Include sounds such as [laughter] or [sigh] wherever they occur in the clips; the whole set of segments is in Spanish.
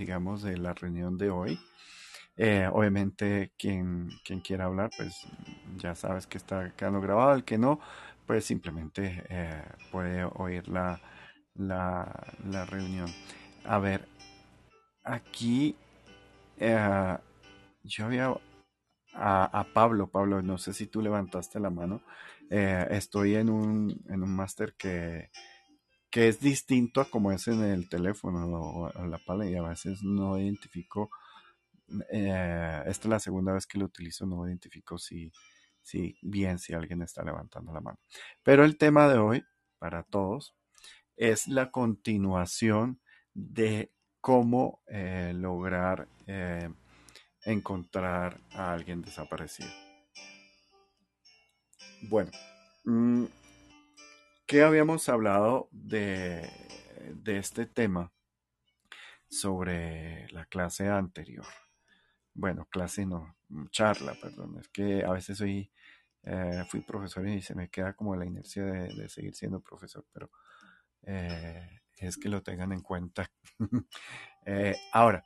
digamos, de la reunión de hoy. Eh, obviamente, quien, quien quiera hablar, pues ya sabes que está quedando grabado. El que no, pues simplemente eh, puede oír la, la, la, reunión. A ver, aquí eh, yo había a, Pablo, Pablo, no sé si tú levantaste la mano. estoy en un, en un máster que, que es distinto a como es en el teléfono o, la pala y a veces no identifico eh, esta es la segunda vez que lo utilizo, no identifico si, si bien si alguien está levantando la mano. Pero el tema de hoy, para todos, es la continuación de cómo eh, lograr eh, encontrar a alguien desaparecido. Bueno, mm, ¿qué habíamos hablado de, este tema sobre la clase anterior? bueno, clase no, charla, perdón, es que a veces soy, eh, fui profesor y se me queda como la inercia de, seguir siendo profesor, pero eh, es que lo tengan en cuenta. [laughs] Eh, ahora,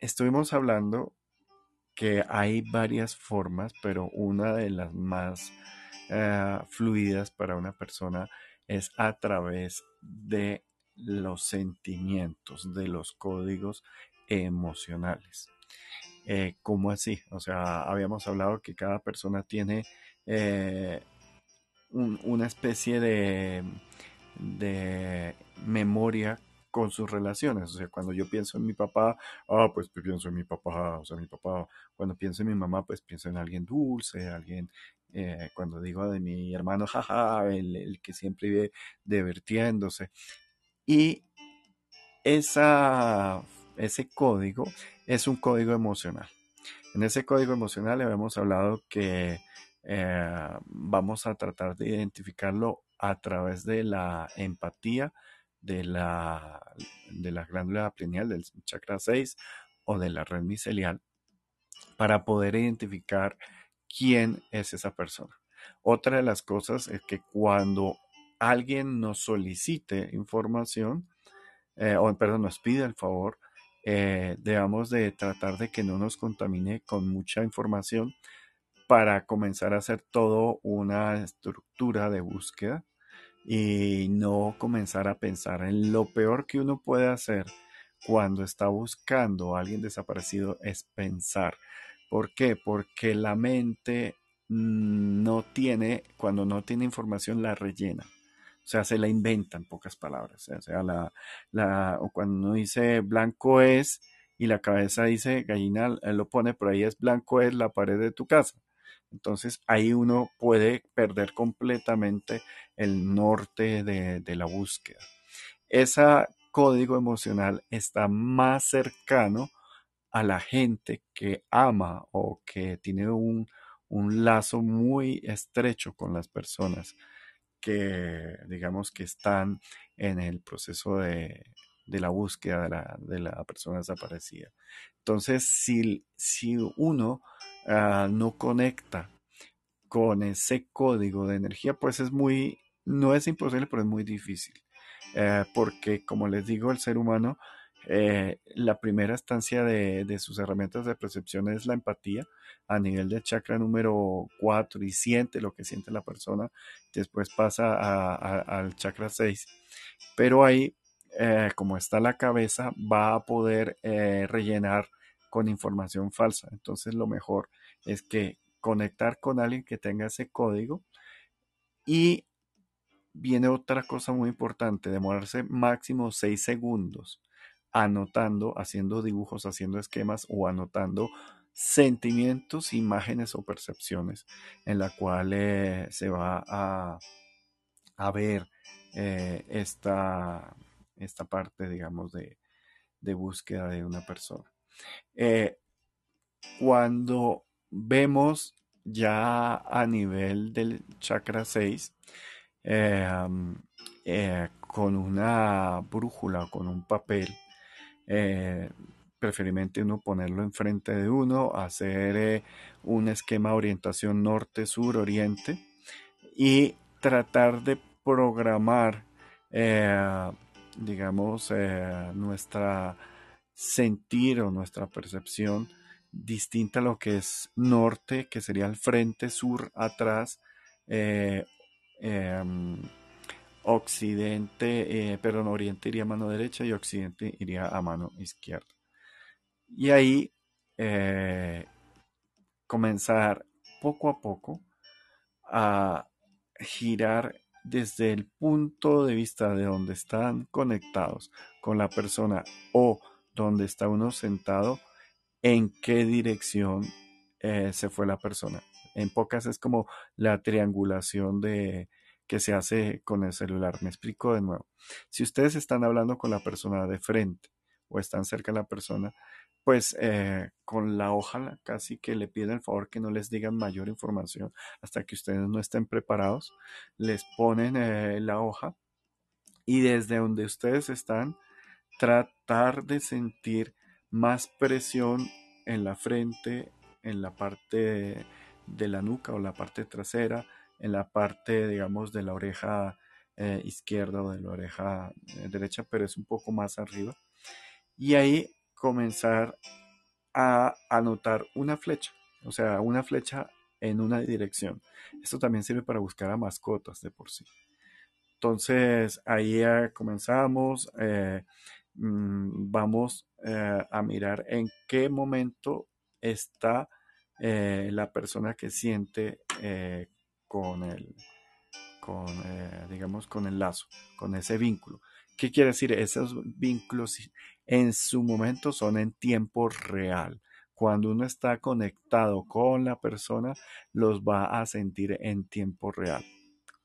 estuvimos hablando que hay varias formas, pero una de las más fluidas para una persona es a través de los sentimientos, de los códigos emocionales. Eh, ¿Cómo así? O sea, habíamos hablado que cada persona tiene eh, una especie de memoria con sus relaciones. O sea, cuando yo pienso en mi papá, ah, pues pienso en mi papá. O sea, mi papá, cuando pienso en mi mamá, pues pienso en alguien dulce, alguien, eh, cuando digo de mi hermano, jaja, el, el que siempre vive divirtiéndose. Y esa ese código es un código emocional. En ese código emocional habíamos hablado que eh, vamos a tratar de identificarlo a través de la empatía de la, de la glándula pineal, del chakra 6 o de la red micelial para poder identificar quién es esa persona. Otra de las cosas es que cuando alguien nos solicite información, eh, o perdón, nos pide el favor, eh, debamos de tratar de que no nos contamine con mucha información para comenzar a hacer todo una estructura de búsqueda y no comenzar a pensar en lo peor que uno puede hacer cuando está buscando a alguien desaparecido es pensar. ¿Por qué? Porque la mente no tiene, cuando no tiene información, la rellena. O sea, se la inventa en pocas palabras. O sea, la, la, cuando uno dice blanco es y la cabeza dice gallina, él lo pone, por ahí es blanco es la pared de tu casa. Entonces ahí uno puede perder completamente el norte de, de la búsqueda. Ese código emocional está más cercano a la gente que ama o que tiene un, un lazo muy estrecho con las personas que digamos que están en el proceso de, la búsqueda de la, persona desaparecida. Entonces, si, si uno ah, no conecta con ese código de energía, pues es muy, no es imposible, pero es muy difícil. Eh, porque, como les digo, el ser humano eh, la primera estancia de, sus herramientas de percepción es la empatía a nivel del chakra número 4 y siente lo que siente la persona. Después pasa al chakra 6. Pero ahí, eh, como está la cabeza, va a poder eh, rellenar con información falsa. Entonces lo mejor es que conectar con alguien que tenga ese código y viene otra cosa muy importante, demorarse máximo 6 segundos anotando, haciendo dibujos, haciendo esquemas o anotando sentimientos, imágenes o percepciones en la cual eh, se va a, ver esta, esta, parte, digamos, de, búsqueda de una persona. Eh, cuando vemos ya a nivel del chakra 6, con una brújula o con un papel, eh, preferiblemente uno ponerlo enfrente de uno, hacer eh, un esquema de orientación norte, sur, oriente y tratar de programar eh, digamos, eh, nuestra sentir o nuestra percepción distinta a lo que es norte, que sería el frente, sur, atrás, eh, em, occidente, eh, perdón, oriente iría a mano derecha y occidente iría a mano izquierda. Y ahí comenzar poco a poco a girar desde el punto de vista de donde están conectados con la persona o donde está uno sentado, en qué dirección eh, se fue la persona. En pocas es como la triangulación de que se hace con el celular. Me explico de nuevo. Si ustedes están hablando con la persona de frente o están cerca de la persona, pues eh, con la hoja casi que le piden el favor que no les digan mayor información hasta que ustedes no estén preparados. Les ponen eh, la hoja y desde donde ustedes están, tratar de sentir más presión en la frente, en la parte de, la nuca o la parte trasera, en la parte, digamos, de la oreja eh, izquierda o de la oreja derecha, pero es un poco más arriba. Y ahí comenzar a anotar una flecha, o sea, una flecha en una dirección. Esto también sirve para buscar a mascotas de por sí. Entonces, ahí comenzamos, eh, mm, vamos eh, a mirar en qué momento está eh, la persona que siente con el, digamos, con el lazo, con ese vínculo. ¿Qué quiere decir? Esos vínculos en su momento son en tiempo real. Cuando uno está conectado con la persona, los va a sentir en tiempo real.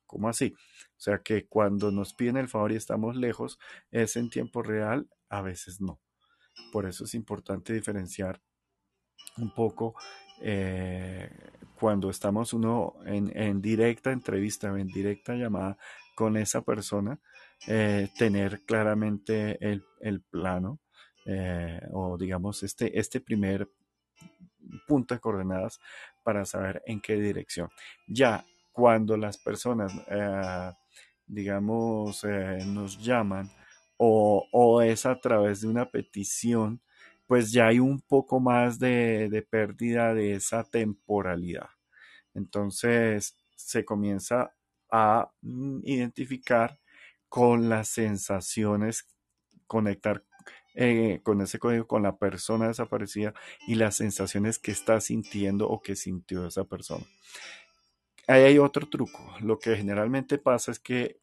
¿Cómo así? O sea que cuando nos piden el favor y estamos lejos, es en tiempo real, a veces no. Por eso es importante diferenciar un poco eh, cuando estamos uno en, en directa entrevista en directa llamada con esa persona, eh, tener claramente el, plano eh, o digamos este, este primer punto de coordenadas para saber en qué dirección. Ya cuando las personas, eh, digamos, nos llaman o, es a través de una petición, pues ya hay un poco más de, de pérdida de esa temporalidad. Entonces se comienza a mm, identificar con las sensaciones, conectar eh, con ese código, con la persona desaparecida y las sensaciones que está sintiendo o que sintió esa persona. Ahí hay otro truco. Lo que generalmente pasa es que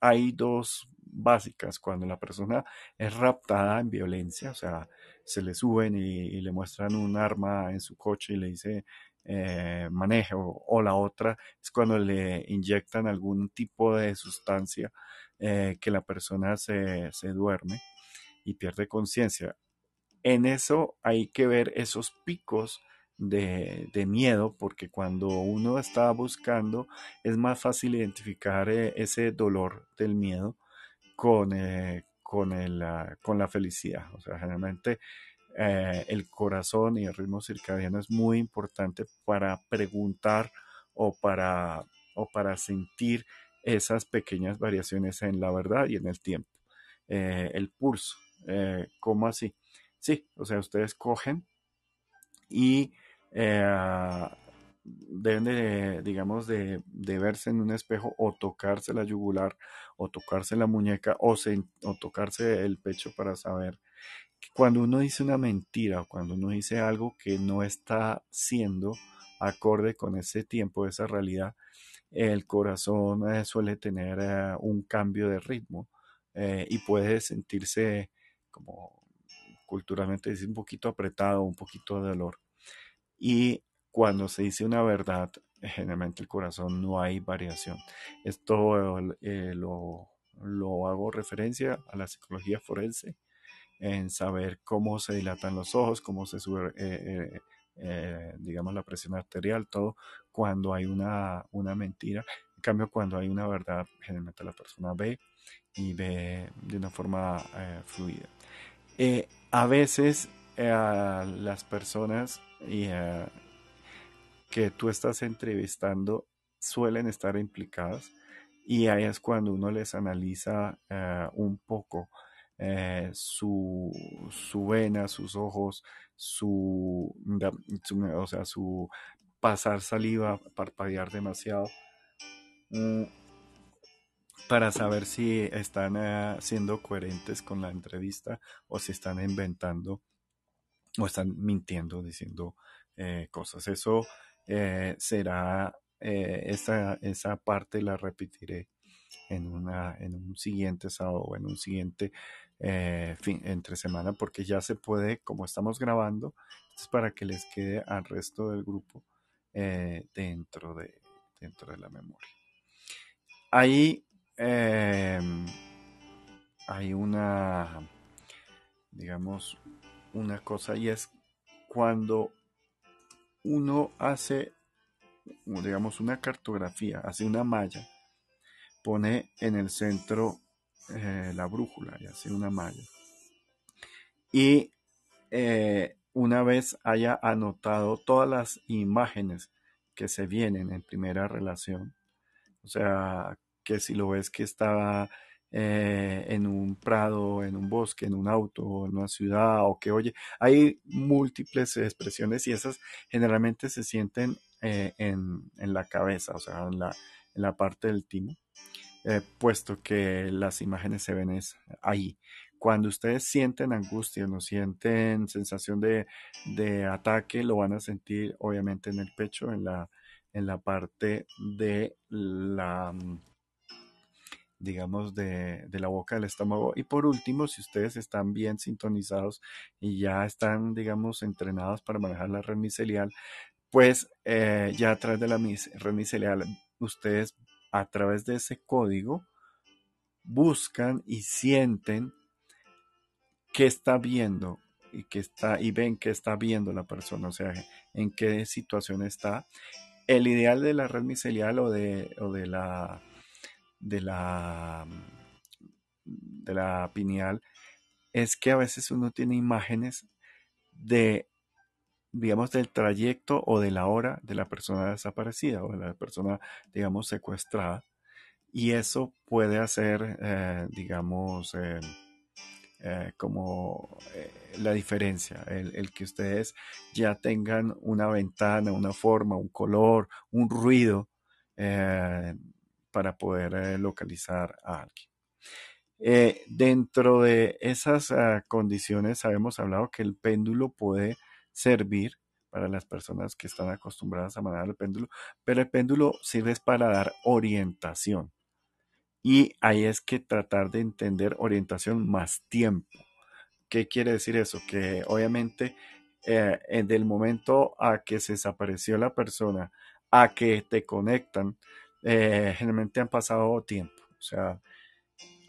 hay dos básicas. Cuando la persona es raptada en violencia, o sea, se le suben y, le muestran un arma en su coche y le dice eh, manejo o la otra es cuando le inyectan algún tipo de sustancia eh, que la persona se, duerme y pierde conciencia. En eso hay que ver esos picos de, miedo, porque cuando uno está buscando es más fácil identificar eh, ese dolor del miedo con, con, el, con la felicidad. O sea, generalmente eh, el corazón y el ritmo circadiano es muy importante para preguntar o para, o para sentir esas pequeñas variaciones en la verdad y en el tiempo. Eh, el pulso, eh, ¿cómo así? Sí, o sea, ustedes cogen y deben de, digamos, de, verse en un espejo o tocarse la yugular o tocarse la muñeca o, o tocarse el pecho para saber cuando uno dice una mentira o cuando uno dice algo que no está siendo acorde con ese tiempo, esa realidad, el corazón eh, suele tener eh, un cambio de ritmo eh, y puede sentirse como culturalmente dice un poquito apretado, un poquito de dolor. Y cuando se dice una verdad, generalmente el corazón no hay variación. Esto lo, lo hago referencia a la psicología forense en saber cómo se dilatan los ojos, cómo se sube, eh, eh, eh, digamos, la presión arterial, todo cuando hay una, una mentira. En cambio, cuando hay una verdad, generalmente la persona ve y ve de una forma fluida. a veces las personas que tú estás entrevistando suelen estar implicadas y ahí es cuando uno les analiza un poco eh, su, su, vena, sus ojos, su, o sea, su pasar saliva, parpadear demasiado, mm, para saber si están eh, siendo coherentes con la entrevista o si están inventando o están mintiendo, diciendo cosas. Eso será eh, esa, esa parte la repetiré en, una, en un siguiente sábado o en un siguiente eh, fin, entre semana porque ya se puede, como estamos grabando, es para que les quede al resto del grupo eh, dentro, de, dentro de la memoria. Ahí em, hay una, digamos, una cosa y es cuando uno hace digamos, una cartografía, hace una malla, pone en el centro eh, la brújula y hace una malla. Y eh, una vez haya anotado todas las imágenes que se vienen en primera relación, o sea, que si lo ves que está eh, en un prado, en un bosque, en un auto, en una ciudad, o que oye, hay múltiples expresiones y esas generalmente se sienten eh, en, la cabeza, o sea, en la, en la parte del timo, eh, puesto que las imágenes se ven ahí. Cuando ustedes sienten angustia, no sienten sensación de, ataque, lo van a sentir obviamente en el pecho, en la, en la parte de la digamos, de, de, la boca del estómago. Y por último, si ustedes están bien sintonizados y ya están, digamos, entrenados para manejar la red micelial, pues eh, ya a través de la red micelial, ustedes a través de ese código buscan y sienten qué está viendo y que está y ven qué está viendo la persona, o sea, en qué situación está. El ideal de la red micelial o de, o de la de la de la pineal es que a veces uno tiene imágenes de digamos, del trayecto o de la hora de la persona desaparecida o de la persona, digamos, secuestrada. Y eso puede hacer, eh, digamos, eh, eh, como la diferencia, el, que ustedes ya tengan una ventana, una forma, un color, un ruido para poder localizar a alguien. dentro de esas ah, condiciones, habíamos hablado que el péndulo puede servir para las personas que están acostumbradas a manejar el péndulo, pero el péndulo sirve para dar orientación. Y ahí es que tratar de entender orientación más tiempo. ¿Qué quiere decir eso? Que obviamente eh, del momento a que se desapareció la persona a que te conectan, eh, generalmente han pasado tiempo. O sea,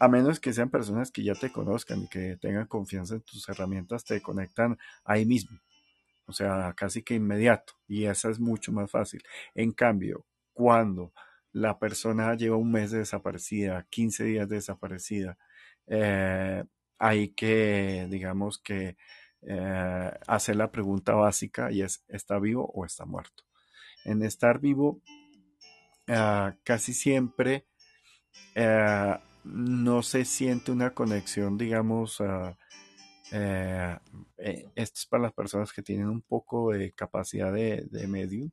a menos que sean personas que ya te conozcan y que tengan confianza en tus herramientas, te conectan ahí mismo o sea, casi que inmediato, y esa es mucho más fácil. En cambio, cuando la persona lleva un mes de desaparecida, 15 días de desaparecida, eh, hay que, digamos que, eh, hacer la pregunta básica y es, ¿está vivo o está muerto? En estar vivo, ah, casi siempre eh, no se siente una conexión, digamos, uh, eh, eh, esto es para las personas que tienen un poco de capacidad de, medium.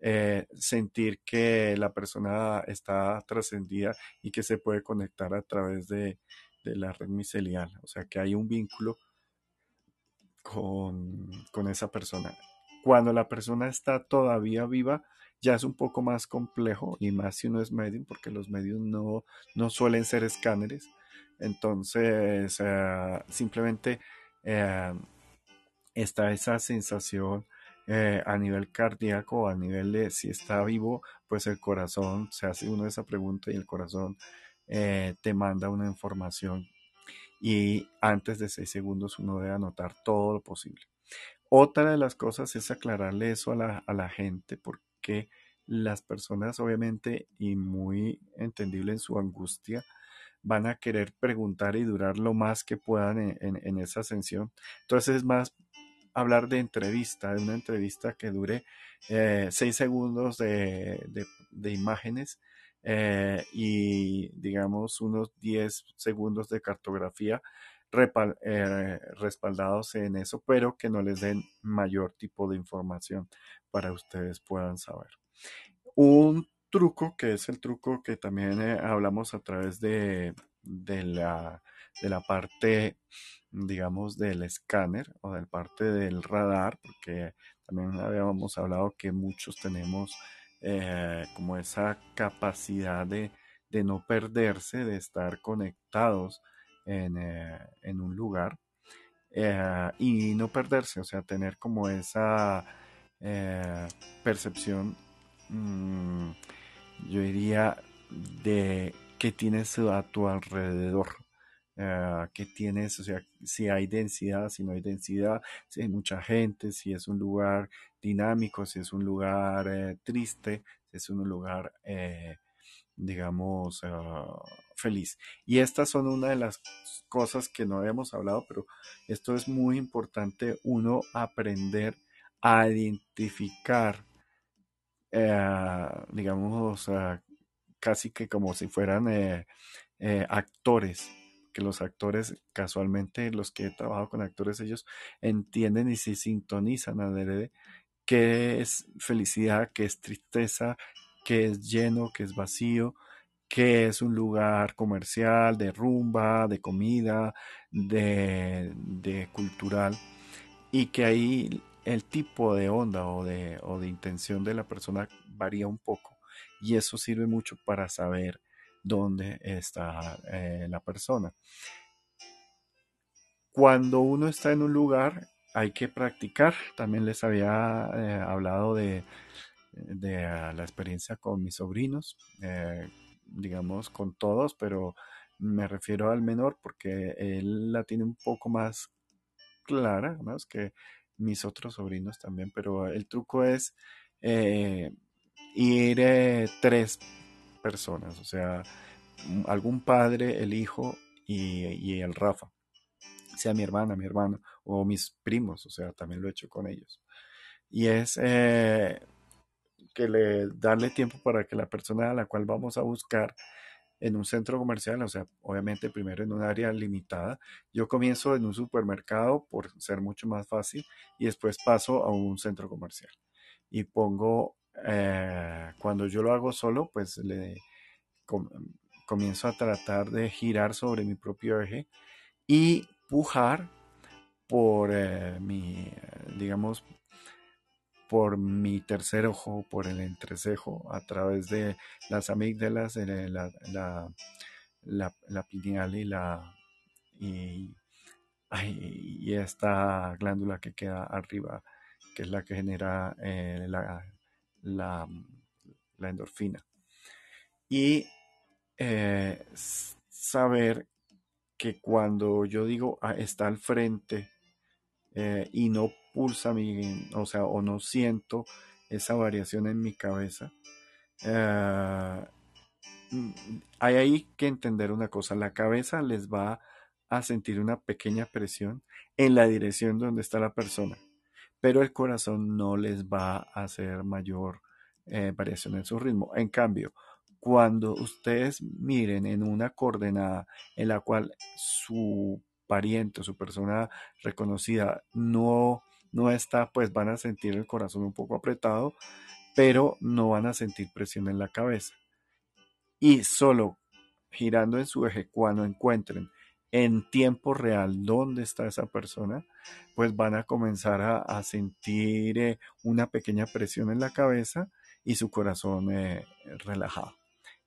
Eh, sentir que la persona está trascendida y que se puede conectar a través de, la red micelial. O sea, que hay un vínculo con, esa persona. Cuando la persona está todavía viva, ya es un poco más complejo y más si uno es medium, porque los medios no suelen ser escáneres. Entonces, eh, simplemente eh, está esa sensación eh, a nivel cardíaco, a nivel de si está vivo, pues el corazón, se hace uno esa pregunta y el corazón te manda una información y antes de seis segundos uno debe anotar todo lo posible. Otra de las cosas es aclararle eso a la, a la gente porque las personas obviamente y muy entendible en su angustia van a querer preguntar y durar lo más que puedan en, esa ascensión. Entonces es más hablar de entrevista, de una entrevista que dure eh, seis segundos de, imágenes eh, y digamos unos 10 segundos de cartografía eh, respaldados en eso, pero que no les den mayor tipo de información para ustedes puedan saber. Un truco, que es el truco que también eh, hablamos a través de, de, la, de la parte, digamos, del escáner o del parte del radar, porque también habíamos hablado que muchos tenemos eh, como esa capacidad de, de, no perderse, de estar conectados en, eh, en un lugar y no perderse, o sea, tener como esa percepción mm, yo diría, de qué tienes a tu alrededor. Uh, qué tienes, o sea, si hay densidad, si no hay densidad, si hay mucha gente, si es un lugar dinámico, si es un lugar eh, triste, si es un lugar, eh, digamos, ah, feliz. Y estas son una de las cosas que no habíamos hablado, pero esto es muy importante, uno aprender a identificar eh, digamos, casi que como si fueran eh, eh, actores, que los actores, casualmente los que he trabajado con actores, ellos entienden y se sintonizan a DRD qué es felicidad, qué es tristeza, qué es lleno, qué es vacío, qué es un lugar comercial, de rumba, de comida, de, de cultural, y que ahí el tipo de onda o de, o de intención de la persona varía un poco y eso sirve mucho para saber dónde está eh, la persona. Cuando uno está en un lugar hay que practicar. También les había eh, hablado de, de ah, la experiencia con mis sobrinos, eh, digamos con todos, pero me refiero al menor porque él la tiene un poco más clara, más que mis otros sobrinos también, pero el truco es eh, ir eh, tres personas, o sea, algún padre, el hijo y, el Rafa, sea mi hermana, mi hermano o mis primos, o sea, también lo he hecho con ellos. Y es eh, que le darle tiempo para que la persona a la cual vamos a buscar en un centro comercial, o sea, obviamente primero en un área limitada. Yo comienzo en un supermercado por ser mucho más fácil y después paso a un centro comercial. Y pongo, eh, cuando yo lo hago solo, pues le comienzo a tratar de girar sobre mi propio eje y pujar por eh, mi, digamos, por mi tercer ojo, por el entrecejo, a través de las amígdalas, la, la, la, pineal y la y, esta glándula que queda arriba, que es la que genera eh, la, endorfina. Y eh, saber que cuando yo digo ah, está al frente eh, y no pulsa mi, o sea, o no siento esa variación en mi cabeza. Eh, mm, hay ahí que entender una cosa, la cabeza les va a sentir una pequeña presión en la dirección donde está la persona, pero el corazón no les va a hacer mayor eh, variación en su ritmo. En cambio, cuando ustedes miren en una coordenada en la cual su pariente su persona reconocida no, no está, pues van a sentir el corazón un poco apretado, pero no van a sentir presión en la cabeza. Y solo girando en su eje, cuando encuentren en tiempo real dónde está esa persona, pues van a comenzar a, sentir eh, una pequeña presión en la cabeza y su corazón eh, relajado.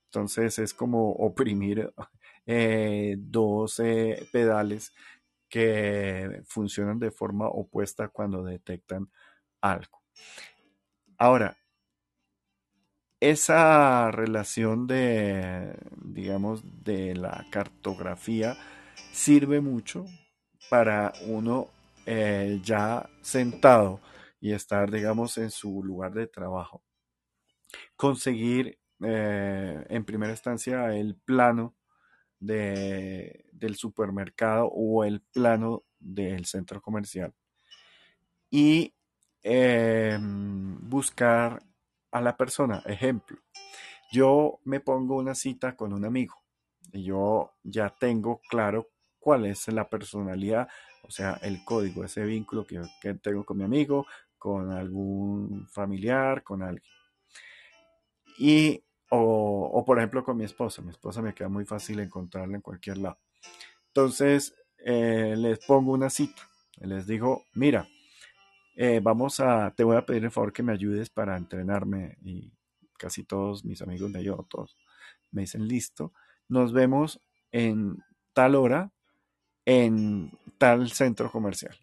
Entonces es como oprimir eh, dos pedales que funcionan de forma opuesta cuando detectan algo. Ahora, esa relación de, digamos, de la cartografía sirve mucho para uno eh, ya sentado y estar, digamos, en su lugar de trabajo. Conseguir eh, en primera instancia el plano de, del supermercado o el plano del centro comercial y em, buscar a la persona. Ejemplo, yo me pongo una cita con un amigo y yo ya tengo claro cuál es la personalidad, o sea, el código, ese vínculo que, que tengo con mi amigo, con algún familiar, con alguien. Y, o, por ejemplo con mi esposa. Mi esposa me queda muy fácil encontrarla en cualquier lado. Entonces, eh, les pongo una cita. Les digo, mira, eh, vamos a, te voy a pedir el favor que me ayudes para entrenarme. Y casi todos mis amigos me ayudan, todos me dicen, listo. Nos vemos en tal hora en tal centro comercial.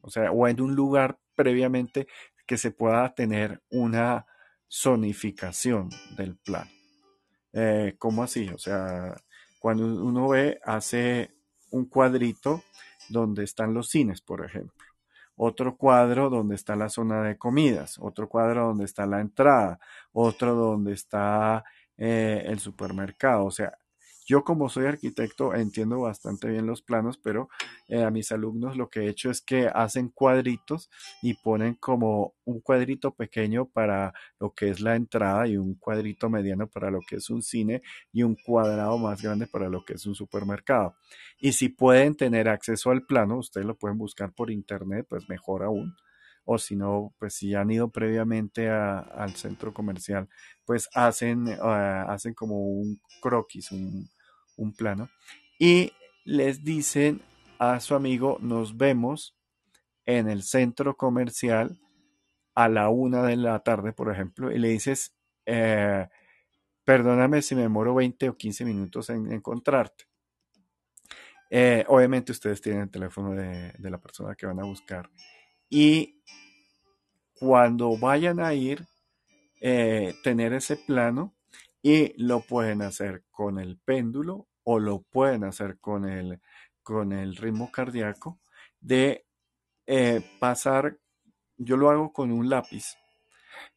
O sea, o en un lugar previamente que se pueda tener una zonificación del plan. Eh, ¿Cómo así? O sea, cuando uno ve, hace un cuadrito donde están los cines, por ejemplo. Otro cuadro donde está la zona de comidas, otro cuadro donde está la entrada, otro donde está eh, el supermercado. O sea, yo como soy arquitecto entiendo bastante bien los planos, pero eh, a mis alumnos lo que he hecho es que hacen cuadritos y ponen como un cuadrito pequeño para lo que es la entrada y un cuadrito mediano para lo que es un cine y un cuadrado más grande para lo que es un supermercado. Y si pueden tener acceso al plano, ustedes lo pueden buscar por internet, pues mejor aún o si no, pues si han ido previamente al centro comercial, pues hacen, ah, hacen como un croquis, un, plano, y les dicen a su amigo, nos vemos en el centro comercial a la una de la tarde, por ejemplo, y le dices, eh, perdóname si me demoro 20 o 15 minutos en encontrarte. Eh, obviamente ustedes tienen el teléfono de, la persona que van a buscar. Y cuando vayan a ir, eh, tener ese plano y lo pueden hacer con el péndulo o lo pueden hacer con el, con el ritmo cardíaco de eh, pasar, yo lo hago con un lápiz,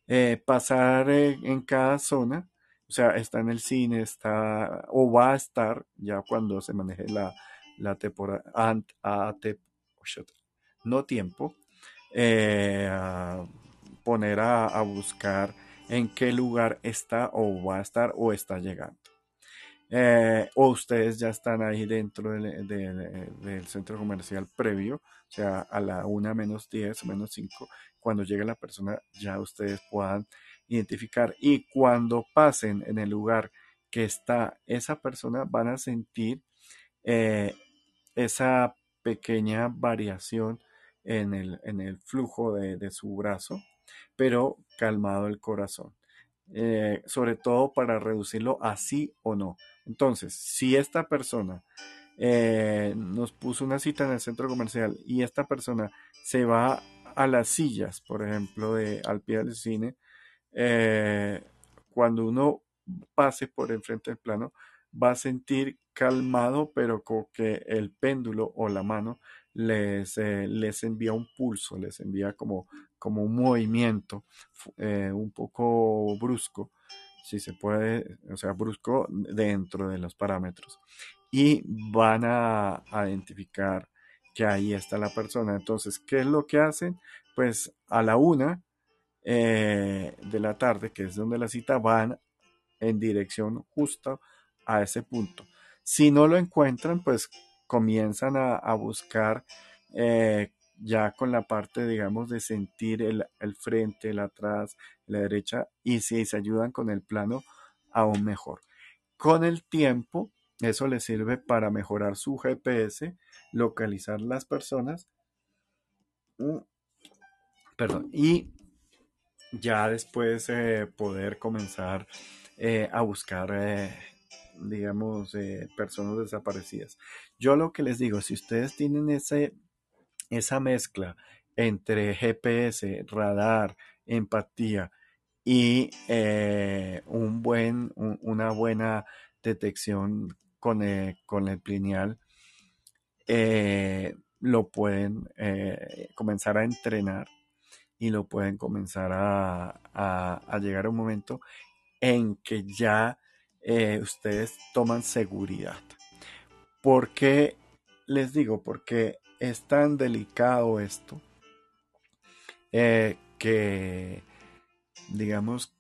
eh, pasar en cada zona, o sea, está en el cine, está o va a estar ya cuando se maneje la, la temporada, no tiempo, eh, poner a, buscar en qué lugar está o va a estar o está llegando. Eh, o ustedes ya están ahí dentro del, centro comercial previo, o sea, a la 1 menos 10 menos 5, cuando llegue la persona ya ustedes puedan identificar y cuando pasen en el lugar que está esa persona van a sentir eh, esa pequeña variación en el, en el flujo de su brazo, pero calmado el corazón. Eh, sobre todo para reducirlo así o no. Entonces, si esta persona eh, nos puso una cita en el centro comercial y esta persona se va a las sillas, por ejemplo, de, al pie del cine, eh, cuando uno pase por enfrente del plano, va a sentir calmado, pero con que el péndulo o la mano les, les envía un pulso, les envía como, como un movimiento eh, un poco brusco, si se puede, o sea, brusco dentro de los parámetros. Y van a, identificar que ahí está la persona. Entonces, ¿qué es lo que hacen? Pues a la una eh, de la tarde, que es donde la cita, van en dirección justa a ese punto. Si no lo encuentran, pues comienzan a, buscar eh, ya con la parte, digamos, de sentir el, frente, el atrás, la derecha, y si se ayudan con el plano, aún mejor. Con el tiempo, eso les sirve para mejorar su GPS, localizar las personas, mm, perdón, y ya después eh, poder comenzar eh, a buscar digamos, eh, personas desaparecidas. Yo lo que les digo, si ustedes tienen ese, esa mezcla entre GPS, radar, empatía y eh, un buen, una buena detección con el, con el lineal, eh, lo pueden comenzar a entrenar y lo pueden comenzar a, a llegar a un momento en que ya eh, ustedes toman seguridad. ¿Por qué les digo? Porque es tan delicado esto eh, que, digamos,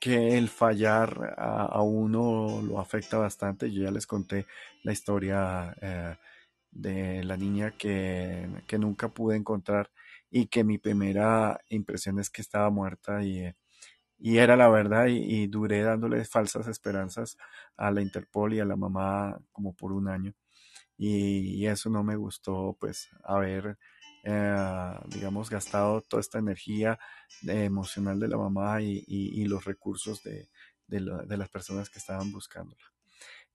que el fallar a, uno lo afecta bastante. Yo ya les conté la historia eh, de la niña que, nunca pude encontrar y que mi primera impresión es que estaba muerta y, era la verdad y, duré dándole falsas esperanzas a la Interpol y a la mamá como por un año. Y, eso no me gustó pues haber eh, digamos gastado toda esta energía emocional de la mamá y, los recursos de, las personas que estaban buscándola.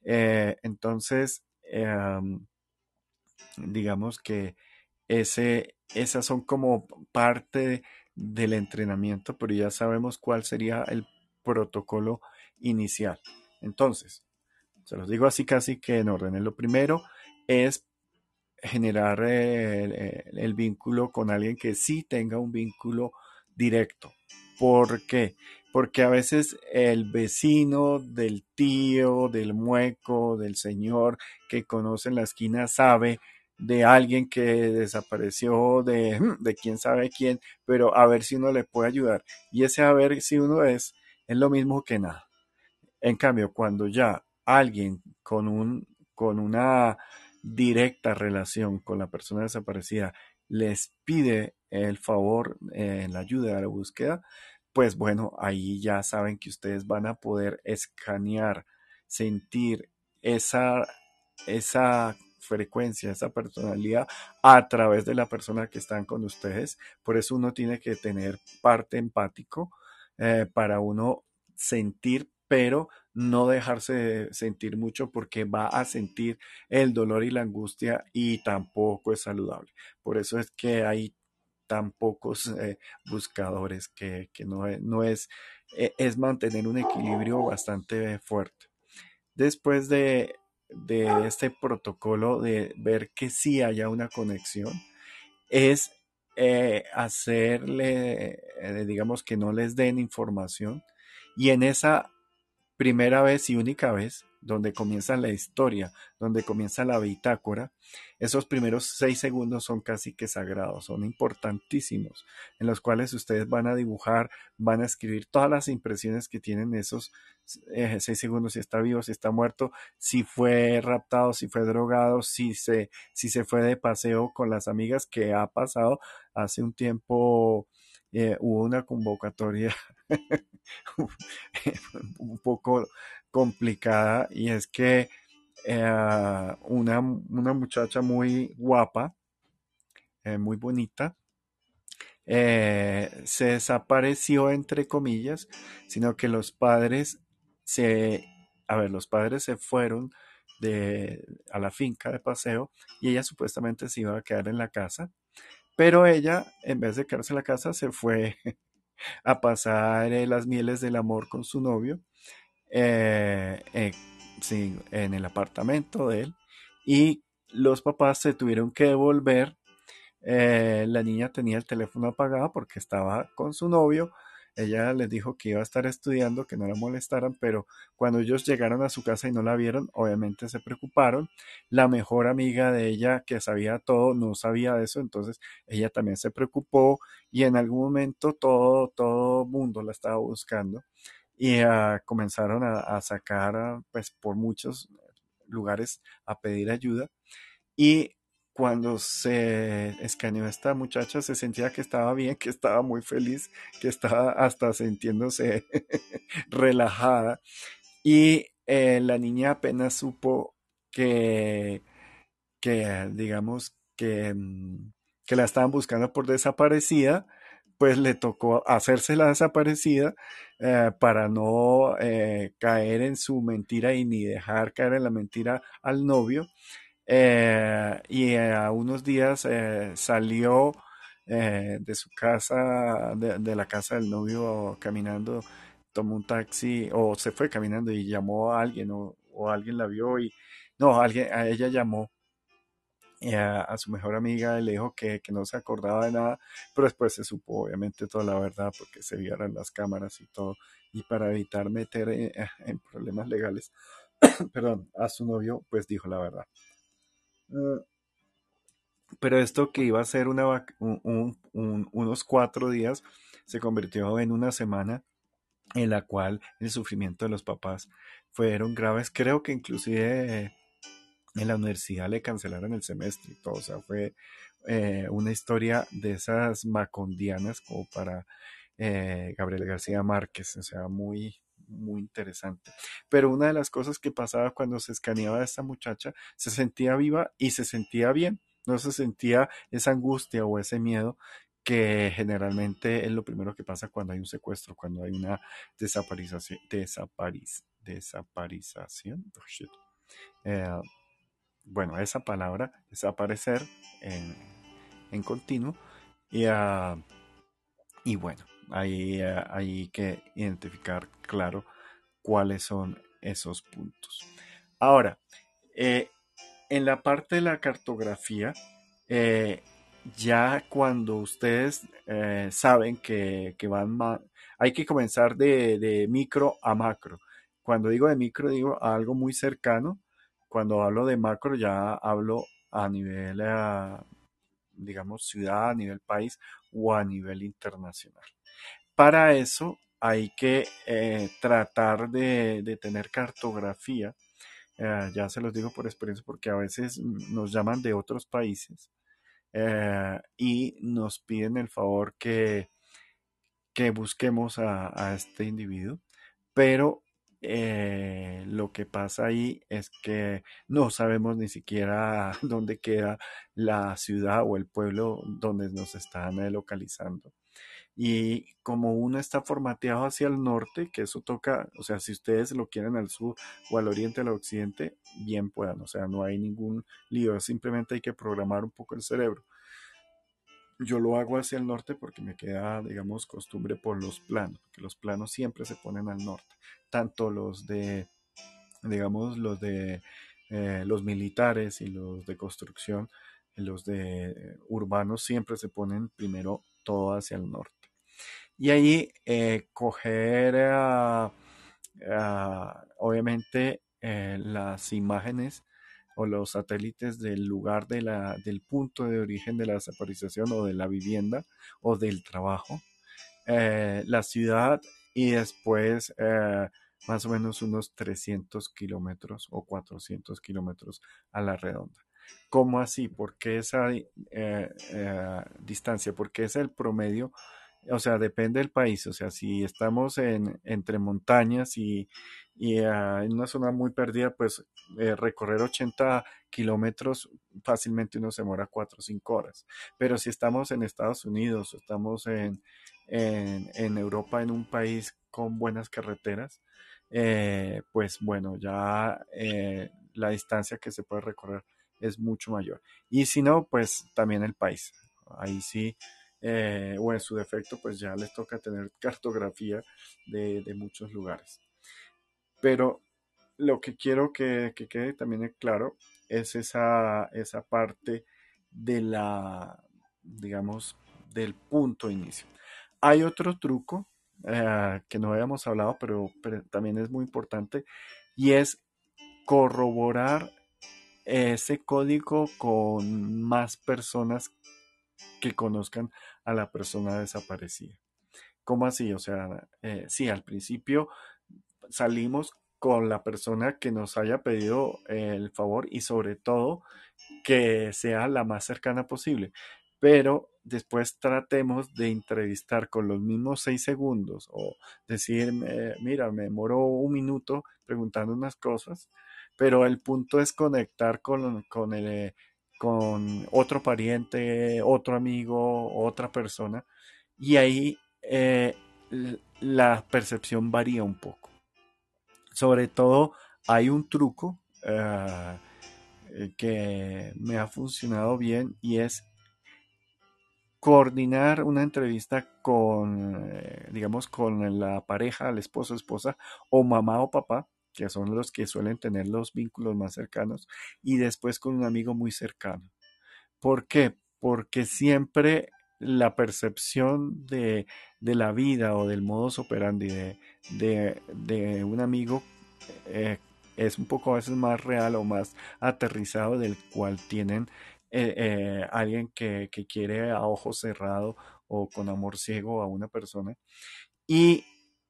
Eh, entonces em, digamos que ese, esas son como parte del entrenamiento, pero ya sabemos cuál sería el protocolo inicial. Entonces, se los digo así casi que en orden. Lo primero es generar el, vínculo con alguien que sí tenga un vínculo directo. ¿Por qué? Porque a veces el vecino del tío, del mueco, del señor que conoce en la esquina sabe de alguien que desapareció, de, de quién sabe quién, pero a ver si uno le puede ayudar. Y ese a ver si uno es, es lo mismo que nada. En cambio, cuando ya alguien con, un, con una directa relación con la persona desaparecida les pide el favor, en la ayuda a la búsqueda, pues bueno, ahí ya saben que ustedes van a poder escanear, sentir esa, esa frecuencia, esa personalidad a través de la persona que están con ustedes. Por eso uno tiene que tener parte empático eh, para uno sentir, pero no dejarse sentir mucho porque va a sentir el dolor y la angustia y tampoco es saludable. Por eso es que hay tan pocos eh, buscadores que, no, no es, e, es mantener un equilibrio bastante fuerte. Después de de este protocolo de ver que sí haya una conexión es eh, hacerle, eh, digamos, que no les den información y en esa primera vez y única vez donde comienza la historia, donde comienza la bitácora, esos primeros seis segundos son casi que sagrados, son importantísimos, en los cuales ustedes van a dibujar, van a escribir todas las impresiones que tienen esos eh, seis segundos, si está vivo, si está muerto, si fue raptado, si fue drogado, si se, si se fue de paseo con las amigas, que ha pasado hace un tiempo. Eh, hubo una convocatoria [laughs] un poco complicada y es que eh, una, muchacha muy guapa, eh, muy bonita, eh, se desapareció entre comillas, sino que los padres se, a ver, los padres se fueron de, a la finca de paseo y ella supuestamente se iba a quedar en la casa, pero ella, en vez de quedarse en la casa, se fue [laughs] a pasar las mieles del amor con su novio eh, eh, en el apartamento de él y los papás se tuvieron que devolver. Eh, la niña tenía el teléfono apagado porque estaba con su novio. Ella les dijo que iba a estar estudiando, que no la molestaran, pero cuando ellos llegaron a su casa y no la vieron, obviamente se preocuparon. La mejor amiga de ella, que sabía todo, no sabía de eso, entonces ella también se preocupó y en algún momento todo, todo mundo la estaba buscando y ah, comenzaron a, sacar ah, pues por muchos lugares a pedir ayuda. Y cuando se escaneó esta muchacha se sentía que estaba bien, que estaba muy feliz, que estaba hasta sintiéndose [laughs] relajada. Y eh, la niña apenas supo que, que digamos que, mm, que la estaban buscando por desaparecida, pues le tocó hacerse la desaparecida eh, para no eh, caer en su mentira y ni dejar caer en la mentira al novio. Eh, y a unos días salió de su casa, de, la casa del novio caminando, tomó un taxi o se fue caminando y llamó a alguien o, o alguien la vio y no, alguien, a ella llamó a, su mejor amiga y le dijo que, no se acordaba de nada, pero después se supo obviamente toda la verdad porque se vieron las cámaras y todo, y para evitar meter en, [laughs] en problemas legales, [coughs] perdón, a su novio, pues dijo la verdad. Mm, pero esto que iba a ser unos cuatro días se convirtió en una semana en la cual el sufrimiento de los papás fueron graves. Creo que inclusive en la universidad le cancelaron el semestre y todo. O sea, fue eh, una historia de esas macondianas como para eh, Gabriel García Márquez. O sea, muy, muy interesante. Pero una de las cosas que pasaba cuando se escaneaba a esta muchacha, se sentía viva y se sentía bien. No se sentía esa angustia o ese miedo que generalmente es lo primero que pasa cuando hay un secuestro, cuando hay una desaparización, desapariz, desaparización, oh, eh, bueno, esa palabra, desaparecer en, en continuo, y, uh, y bueno, uh, hay que identificar claro cuáles son esos puntos. Ahora, eh, en la parte de la cartografía, eh, ya cuando ustedes eh, saben que, van hay que comenzar de, micro a macro. Cuando digo de micro, digo algo muy cercano. Cuando hablo de macro, ya hablo a nivel, eh, digamos, ciudad, a nivel país o a nivel internacional. Para eso hay que eh, tratar de, tener cartografía. ya se los digo por experiencia porque a veces nos llaman de otros países eh, y nos piden el favor que, que busquemos a, este individuo, pero eh, lo que pasa ahí es que no sabemos ni siquiera [laughs] dónde queda la ciudad o el pueblo donde nos están eh, localizando. Y como uno está formateado hacia el norte, que eso toca, o sea, si ustedes lo quieren al sur o al oriente o al occidente, bien puedan, o sea, no hay ningún lío, simplemente hay que programar un poco el cerebro. Yo lo hago hacia el norte porque me queda, digamos, costumbre por los planos, que los planos siempre se ponen al norte, tanto los de, digamos, los de eh, los militares y los de construcción, los de urbanos siempre se ponen primero todo hacia el norte. Y ahí eh, coger, obviamente, eh, las imágenes o los satélites del lugar de la, del punto de origen de la desaparición o de la vivienda o del trabajo, eh, la ciudad y después más o menos unos 300 kilómetros o 400 kilómetros a la redonda. ¿Cómo así? ¿Por qué esa distancia? Porque es el promedio o sea, depende del país, o sea, si estamos en, entre montañas y, ah, en una zona muy perdida, pues eh, recorrer 80 kilómetros fácilmente uno se demora 4 o 5 horas. Pero si estamos en Estados Unidos o estamos en, en, Europa, en un país con buenas carreteras, eh, pues bueno, ya eh, la distancia que se puede recorrer es mucho mayor. Y si no, pues también el país. Ahí sí eh, o en su defecto, pues ya les toca tener [laughs] cartografía de, muchos lugares. Pero lo que quiero que, quede también claro es esa, esa parte de la, digamos, del punto inicio. Hay otro truco eh, que no habíamos hablado, pero, también es muy importante, y es corroborar ese código con más personas que conozcan a la persona desaparecida. ¿Cómo así? O sea, eh, sí, al principio salimos con la persona que nos haya pedido el favor y sobre todo que sea la más cercana posible. Pero después tratemos de entrevistar con los mismos seis segundos o decir, mira, me demoró un minuto preguntando unas cosas, pero el punto es conectar con, con el, con otro pariente, otro amigo, otra persona, y ahí eh, la percepción varía un poco. Sobre todo hay un truco eh, que me ha funcionado bien y es coordinar una entrevista con, eh, digamos, con la pareja, el esposo, esposa, o mamá o papá, que son los que suelen tener los vínculos más cercanos, y después con un amigo muy cercano. ¿Por qué? Porque siempre la percepción de, la vida o del modus operandi de, de, un amigo eh, es un poco a veces más real o más aterrizado del cual tienen eh, eh, alguien que, que, quiere a ojo cerrado o con amor ciego a una persona. Y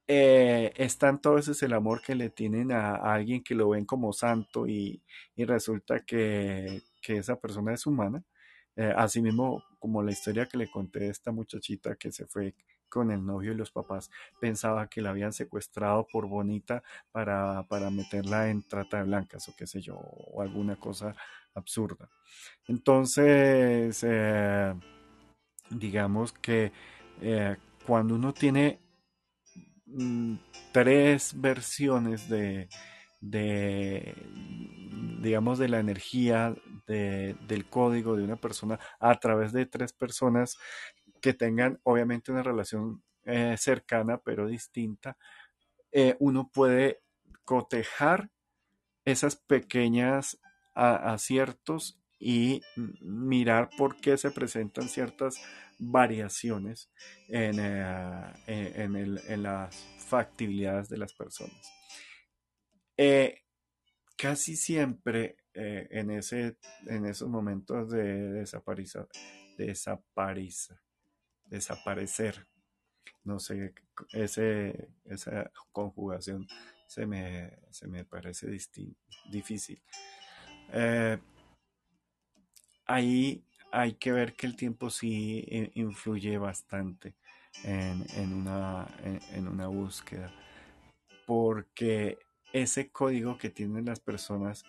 eh, es tanto a veces el amor que le tienen a, a alguien que lo ven como santo y, y resulta que, que esa persona es humana. Eh, asimismo, como la historia que le conté de esta muchachita que se fue con el novio y los papás pensaba que la habían secuestrado por bonita para, para meterla en trata de blancas o qué sé yo, o alguna cosa absurda. Entonces, eh, digamos que eh, cuando uno tiene mm, tres versiones de, digamos, de la energía de- del código de una persona a través de tres personas que tengan obviamente una relación eh, cercana pero distinta, eh, uno puede cotejar esas pequeñas aciertos y mirar por qué se presentan ciertas variaciones en, eh, en- en las factibilidades de las personas. Eh, casi siempre eh, en ese, en esos momentos de desapariza- desapariza- desaparecer, no sé, ese, esa conjugación se me, se me parece difícil. Eh, ahí hay que ver que el tiempo sí i- influye bastante en, una, en una búsqueda, porque ese código que tienen las personas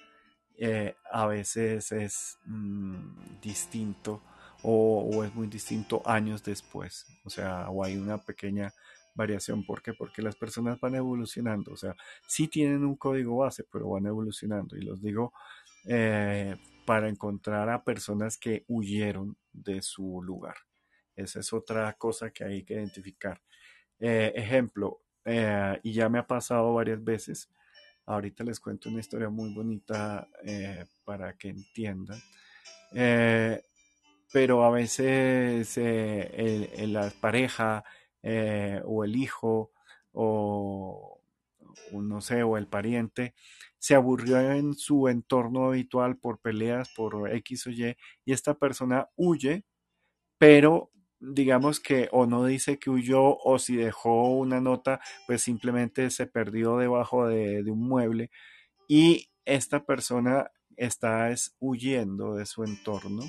eh, a veces es mm, distinto o, o es muy distinto años después. O sea, o hay una pequeña variación. ¿Por qué? Porque las personas van evolucionando. O sea, sí tienen un código base, pero van evolucionando. Y los digo eh, para encontrar a personas que huyeron de su lugar. Esa es otra cosa que hay que identificar. Eh, ejemplo, eh, y ya me ha pasado varias veces, ahorita les cuento una historia muy bonita eh, para que entiendan, pero a veces la pareja o el hijo o no sé, o el pariente se aburrió en su entorno habitual por peleas, por X o Y, y esta persona huye pero digamos que o no dice que huyó o si dejó una nota, pues simplemente se perdió debajo de, un mueble y esta persona está es huyendo de su entorno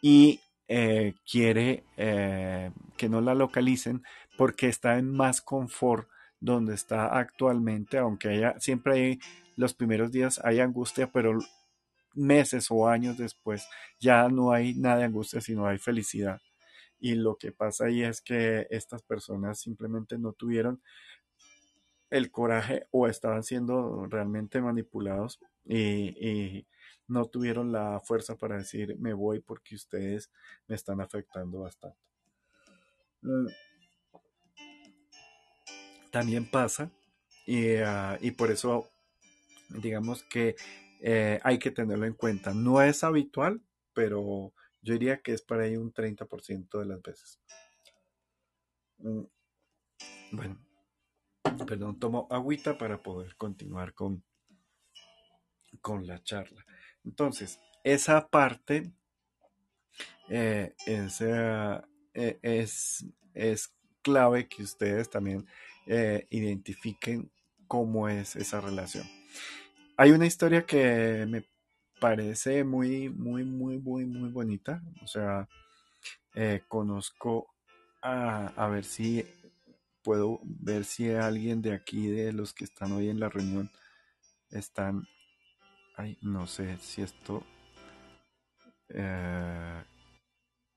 y eh, quiere eh, que no la localicen porque está en más confort donde está actualmente, aunque haya, siempre hay los primeros días hay angustia, pero meses o años después ya no hay nada de angustia, sino hay felicidad. Y lo que pasa ahí es que estas personas simplemente no tuvieron el coraje o estaban siendo realmente manipulados y, no tuvieron la fuerza para decir me voy porque ustedes me están afectando bastante. Mm, También pasa y, ah, y por eso digamos que eh, hay que tenerlo en cuenta. No es habitual, pero yo diría que es para ahí un 30% de las veces. Mm, Bueno, perdón, tomo agüita para poder continuar con, con la charla. Entonces, esa parte eh, es, eh, es, es clave que ustedes también identifiquen cómo es esa relación. Hay una historia que me parece muy, muy, muy, muy, muy bonita. O sea, eh, conozco a, ver si puedo ver si alguien de aquí, de los que están hoy en la reunión, están. Ay, no sé si esto. eh,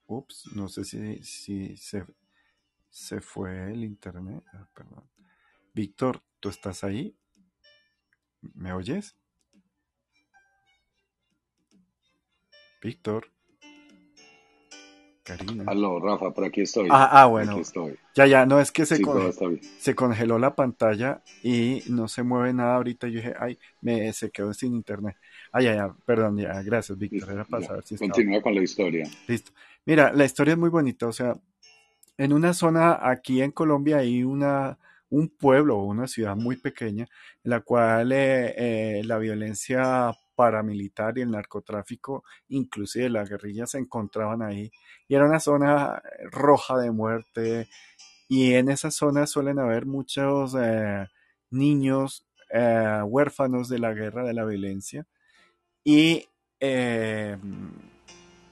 ups, no sé si, si se, se fue el internet. Ah, perdón. Víctor, ¿tú estás ahí? ¿Me oyes? Víctor, Karina. Aló, Rafa, por aquí estoy. Ah, ah, aquí bueno. estoy. Ya, ya, no es que se, Sí, conge- se congeló la pantalla y no se mueve nada ahorita. Yo dije, ay, me se quedó sin internet. Ay, ya, ya, perdón, ya, gracias, Víctor. Era para ya. saber si estaba Continúa con la historia. listo. Mira, la historia es muy bonita. O sea, en una zona aquí en Colombia hay una, un pueblo o una ciudad muy pequeña en la cual eh, eh, la violencia paramilitar y el narcotráfico, inclusive la guerrilla, se encontraban ahí. Y era una zona roja de muerte, Y en esa zona suelen haber muchos eh, niños huérfanos de la guerra, de la violencia. Y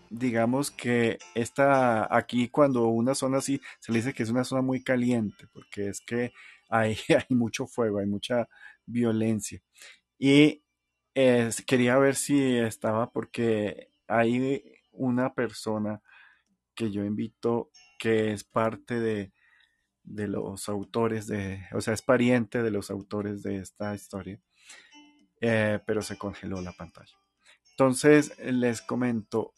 digamos que esta, aquí cuando una zona así, se le dice que es una zona muy caliente, porque es que hay, [laughs] hay mucho fuego, hay mucha violencia. Y quería ver si estaba, porque hay una persona que yo invito que es parte de, de los autores de, o sea, es pariente de los autores de esta historia, eh, pero se congeló la pantalla. Entonces, les comento,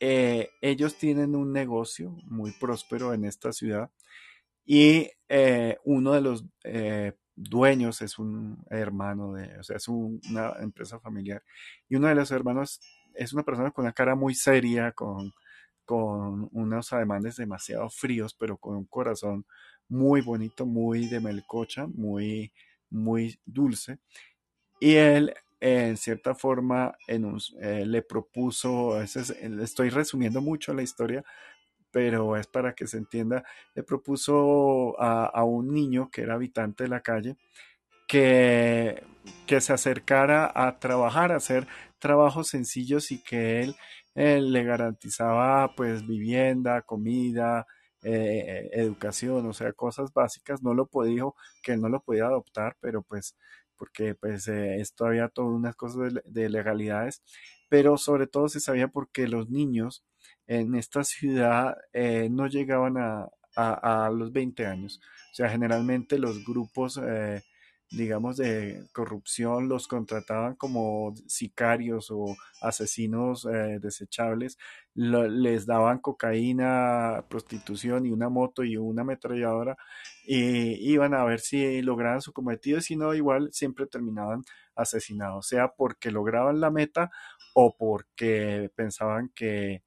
eh, ellos tienen un negocio muy próspero en esta ciudad y eh, uno de los dueños es un hermano de, o sea, es una empresa familiar y uno de los hermanos es una persona con una cara muy seria, con, con unos ademanes demasiado fríos, pero con un corazón muy bonito, muy de melcocha, muy, muy dulce. Y él, en cierta forma, en eh, le propuso, estoy resumiendo mucho la historia, pero es para que se entienda, le propuso a, un niño que era habitante de la calle que, que se acercara a trabajar, a hacer trabajos sencillos y que él, él le garantizaba pues vivienda, comida, eh, educación, o sea, cosas básicas, no lo dijo que él no lo podía adoptar, pero pues, porque pues eh, esto había todas unas cosas de, legalidades, pero sobre todo se sabía porque los niños en esta ciudad eh, no llegaban a, a, los 20 años, o sea, generalmente los grupos digamos, de corrupción, los contrataban como sicarios o asesinos eh, desechables, les daban cocaína, prostitución y una moto y una ametralladora y iban a ver si lograban su cometido, si no, igual siempre terminaban asesinados, sea porque lograban la meta o porque pensaban que,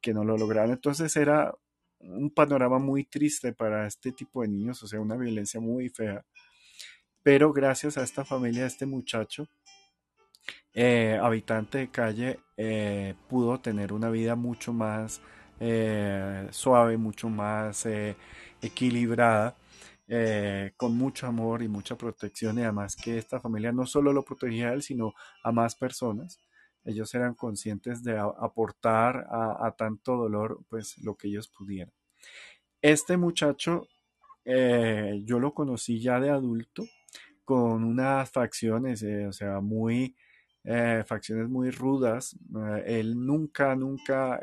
que no lo lograban. Entonces era un panorama muy triste para este tipo de niños, o sea, una violencia muy fea pero gracias a esta familia, a este muchacho, eh, habitante de calle, eh, pudo tener una vida mucho más eh, suave, mucho más equilibrada, con mucho amor y mucha protección, y además que esta familia no solo lo protegía a él, sino a más personas. Ellos eran conscientes de aportar a, a tanto dolor, pues lo que ellos pudieran. Este muchacho, yo lo conocí ya de adulto, con unas facciones, eh, o sea, muy, eh, facciones muy rudas. Eh, él nunca, nunca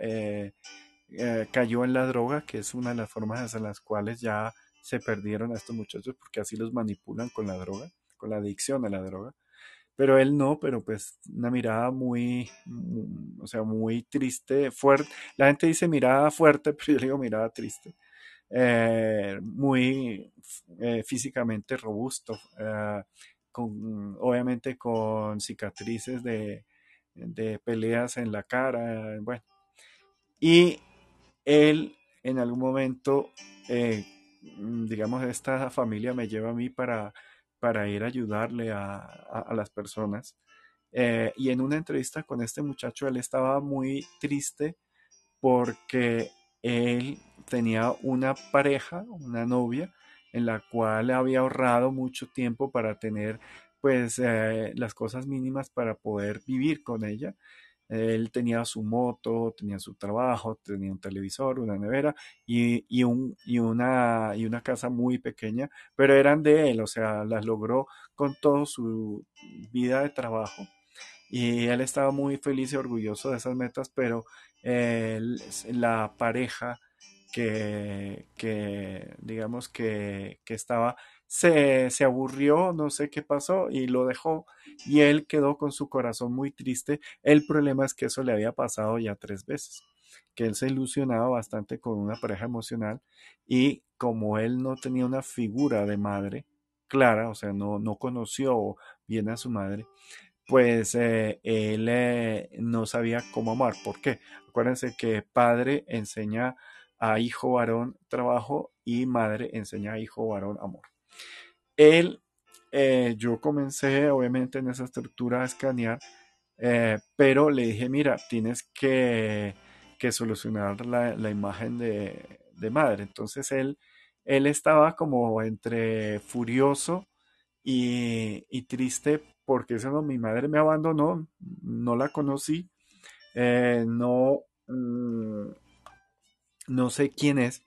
cayó en la droga, que es una de las formas en las cuales ya se perdieron a estos muchachos, porque así los manipulan con la droga, con la adicción a la droga. Pero él no, pero pues una mirada muy, mm, o sea, muy triste, fuerte. La gente dice mirada fuerte, [laughs] pero yo digo mirada triste eh, muy eh, físicamente robusto, eh, con, obviamente con cicatrices de, de, peleas en la cara, bueno. Y él en algún momento, digamos, esta familia me lleva a mí para, para ir a ayudarle a, a las personas. y en una entrevista con este muchacho, él estaba muy triste porque él tenía una pareja, una novia, en la cual había ahorrado mucho tiempo para tener pues eh, las cosas mínimas para poder vivir con ella. Él tenía su moto, tenía su trabajo, tenía un televisor, una nevera y, y, un, y, una, y una casa muy pequeña, pero eran de él, o sea, las logró con toda su vida de trabajo. Y él estaba muy feliz y orgulloso de esas metas, pero la pareja que, digamos que, estaba, se, se, aburrió, no sé qué pasó y lo dejó y él quedó con su corazón muy triste. El problema es que eso le había pasado ya tres veces, que él se ilusionaba bastante con una pareja emocional y como él no tenía una figura de madre clara, o sea, no, no conoció bien a su madre, pues eh, él eh, no sabía cómo amar. ¿Por qué? Acuérdense que padre enseña a hijo varón trabajo y madre enseña a hijo varón amor. Él, eh, yo comencé obviamente en esa estructura a escanear, pero le dije, mira, tienes que, que solucionar la, imagen de, de, madre. Entonces él él estaba como entre furioso y, triste porque eso no, mi madre me abandonó, no la conocí, eh, no, mm, no sé quién es.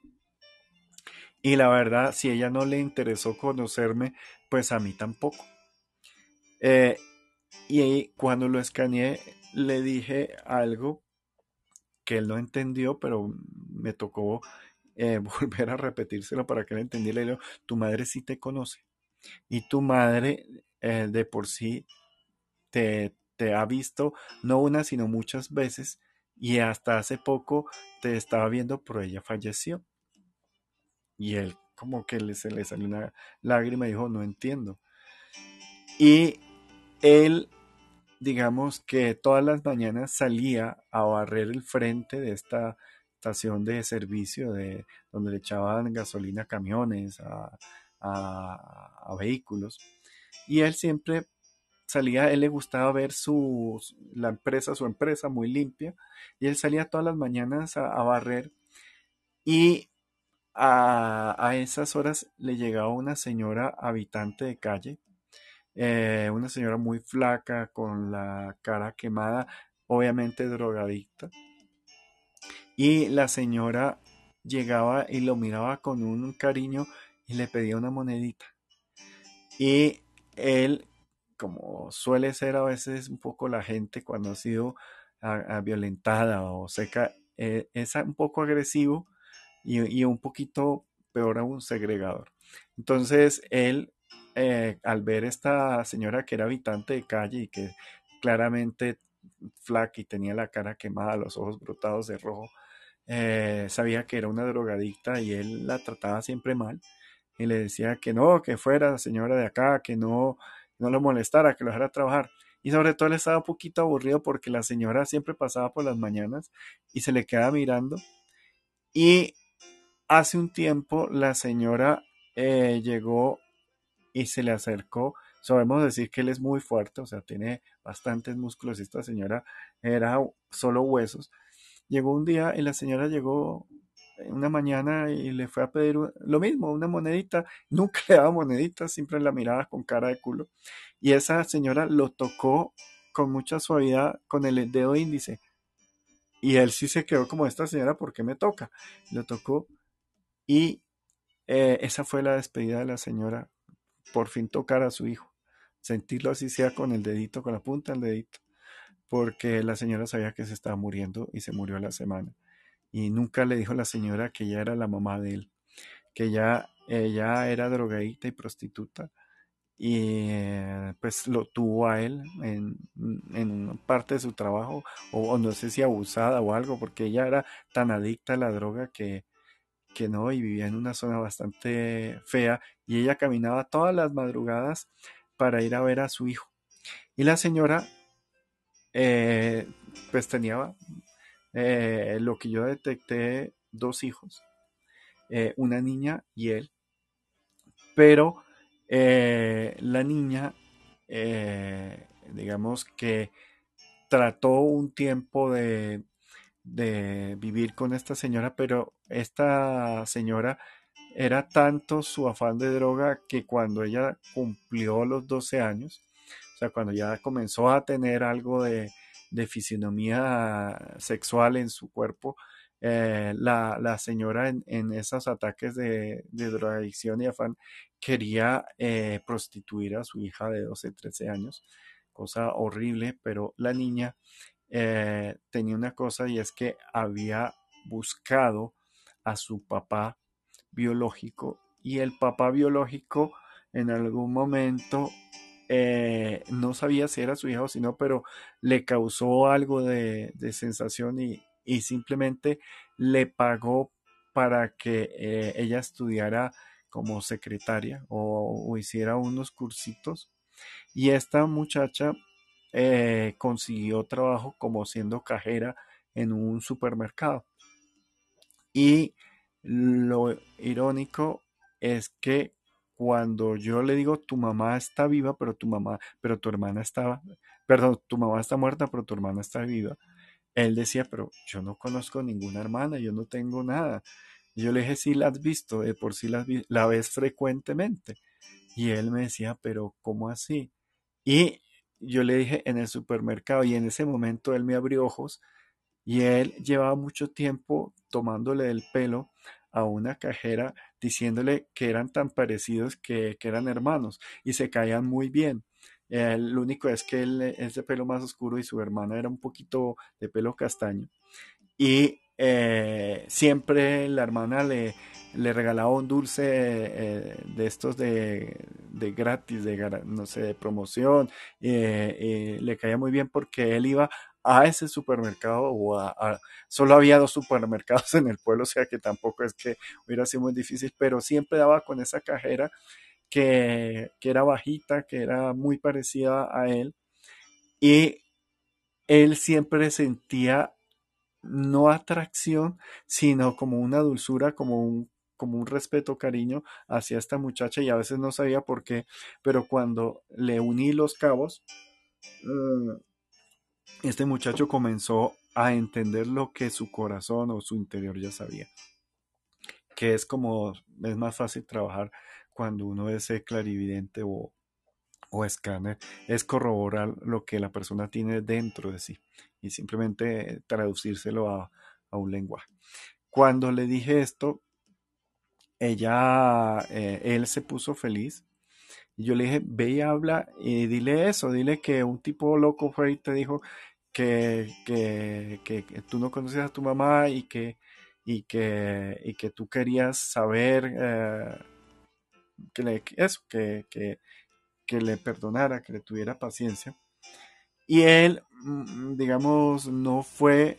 Y la verdad, si ella no le interesó conocerme, pues a mí tampoco. Eh, y cuando lo escaneé, le dije algo que él no entendió, pero me tocó eh, [laughs] volver a repetírselo para que él entendiera. Le digo, tu madre sí te conoce. Y tu madre eh, de por sí te, te ha visto no una, sino muchas veces. Y hasta hace poco te estaba viendo, pero ella falleció. Y él como que le, se le salió una lágrima y dijo, no entiendo. Y él, digamos que todas las mañanas salía a barrer el frente de esta estación de servicio de donde le echaban gasolina a camiones, a, a, vehículos. Y él siempre salía, él le gustaba ver su, la empresa, su empresa muy limpia, y él salía todas las mañanas a, barrer y a, a, esas horas le llegaba una señora habitante de calle, eh, una señora muy flaca, con la cara quemada, obviamente drogadicta, y la señora llegaba y lo miraba con un cariño y le pedía una monedita. Y él, como suele ser a veces un poco la gente cuando ha sido violentada o seca, eh, es un poco agresivo y, un poquito peor aún segregador. Entonces él, eh, al ver esta señora que era habitante de calle y que claramente flaca y tenía la cara quemada, los ojos brotados de rojo, eh, sabía que era una drogadicta y él la trataba siempre mal y le decía que no, que fuera señora de acá, que no, no lo molestara, que lo dejara trabajar. Y sobre todo él estaba un poquito aburrido porque la señora siempre pasaba por las mañanas y se le quedaba mirando. Y hace un tiempo la señora eh, llegó y se le acercó. Sabemos decir que él es muy fuerte, o sea, tiene bastantes músculos. Esta señora era solo huesos. Llegó un día y la señora llegó una mañana y le fue a pedir lo mismo, una monedita. [laughs] Nunca le daba moneditas, siempre la miraba con cara de culo. Y esa señora lo tocó con mucha suavidad con el dedo índice. Y él sí se quedó como esta señora, ¿por qué me toca? Lo tocó y eh, esa fue la despedida de la señora. Por fin tocar a su hijo. Sentirlo así sea con el dedito, con la punta del dedito. Porque la señora sabía que se estaba muriendo y se murió a la semana y nunca le dijo a la señora que ella era la mamá de él, que ya ella era drogadita y prostituta y eh, pues lo tuvo a él en, en parte de su trabajo o, no sé si abusada o algo porque ella era tan adicta a la droga que, que no y vivía en una zona bastante fea y ella caminaba todas las madrugadas para ir a ver a su hijo. Y la señora eh, pues tenía eh, lo que yo detecté, dos hijos, eh, una niña y él, pero eh, la niña, digamos que trató un tiempo de, de vivir con esta señora, pero esta señora era tanto su afán de droga que cuando ella cumplió los 12 años, o sea, cuando ya comenzó a tener algo de, de fisionomía sexual en su cuerpo, eh, la, señora en, esos ataques de, drogadicción y afán quería eh, prostituir a su hija de 12, 13 años, cosa horrible, pero la niña eh, tenía una cosa y es que había buscado a su papá biológico y el papá biológico en algún momento eh, no sabía si era su hija o si no, pero le causó algo de, sensación y, simplemente le pagó para que eh, ella estudiara como secretaria o, hiciera unos cursitos. Y esta muchacha eh, consiguió trabajo como siendo cajera en un supermercado. Y lo irónico es que cuando yo le digo tu mamá está viva, pero tu mamá, pero tu hermana estaba, perdón, tu mamá está muerta, pero tu hermana está viva, él decía, pero yo no conozco ninguna hermana, yo no tengo nada. Yo le dije, sí, la has visto, de por sí la, la ves frecuentemente. Y él me decía, pero ¿cómo así? Y yo le dije en el supermercado y en ese momento él me abrió ojos y él llevaba mucho tiempo tomándole el pelo a una cajera diciéndole que eran tan parecidos que, eran hermanos y se caían muy bien. El lo único es que él es de pelo más oscuro y su hermana era un poquito de pelo castaño. Y eh, siempre la hermana le, le regalaba un dulce eh, de estos de, gratis, de no sé, de promoción. Eh, le caía muy bien porque él iba a ese supermercado o a, solo había dos supermercados en el pueblo, o sea que tampoco es que hubiera sido muy difícil, pero siempre daba con esa cajera que, que era bajita, que era muy parecida a él y él siempre sentía no atracción, sino como una dulzura, como un, como un respeto, cariño hacia esta muchacha y a veces no sabía por qué, pero cuando le uní los cabos, mm, este muchacho comenzó a entender lo que su corazón o su interior ya sabía, que es como, es más fácil trabajar cuando uno es clarividente o, o escáner, es corroborar lo que la persona tiene dentro de sí y simplemente traducírselo a, un lenguaje. Cuando le dije esto, ella, eh, él se puso feliz. Y yo le dije, ve y habla y dile eso, dile que un tipo loco fue y te dijo que, que, tú no conoces a tu mamá y que, y que, y que tú querías saber eh, que le, eso, que, que le perdonara, que le tuviera paciencia. Y él, mm, digamos, no fue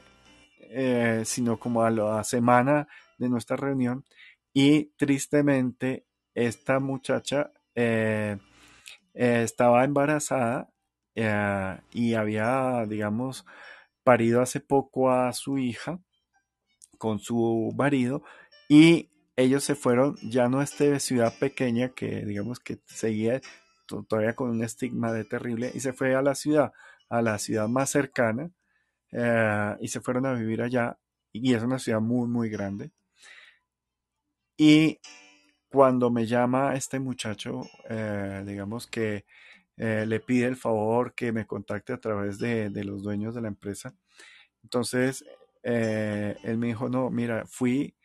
eh, sino como a la semana de nuestra reunión. Y tristemente, esta muchacha eh, eh, estaba embarazada y había, digamos, parido hace poco a su hija con su marido y ellos se fueron ya no a esta ciudad pequeña que digamos que seguía todavía con un estigma de terrible y se fue a la ciudad a la ciudad más cercana eh, y se fueron a vivir allá y es una ciudad muy muy grande. Y cuando me llama este muchacho eh, digamos que eh, le pide el favor que me contacte a través de, los dueños de la empresa entonces él me dijo no mira fui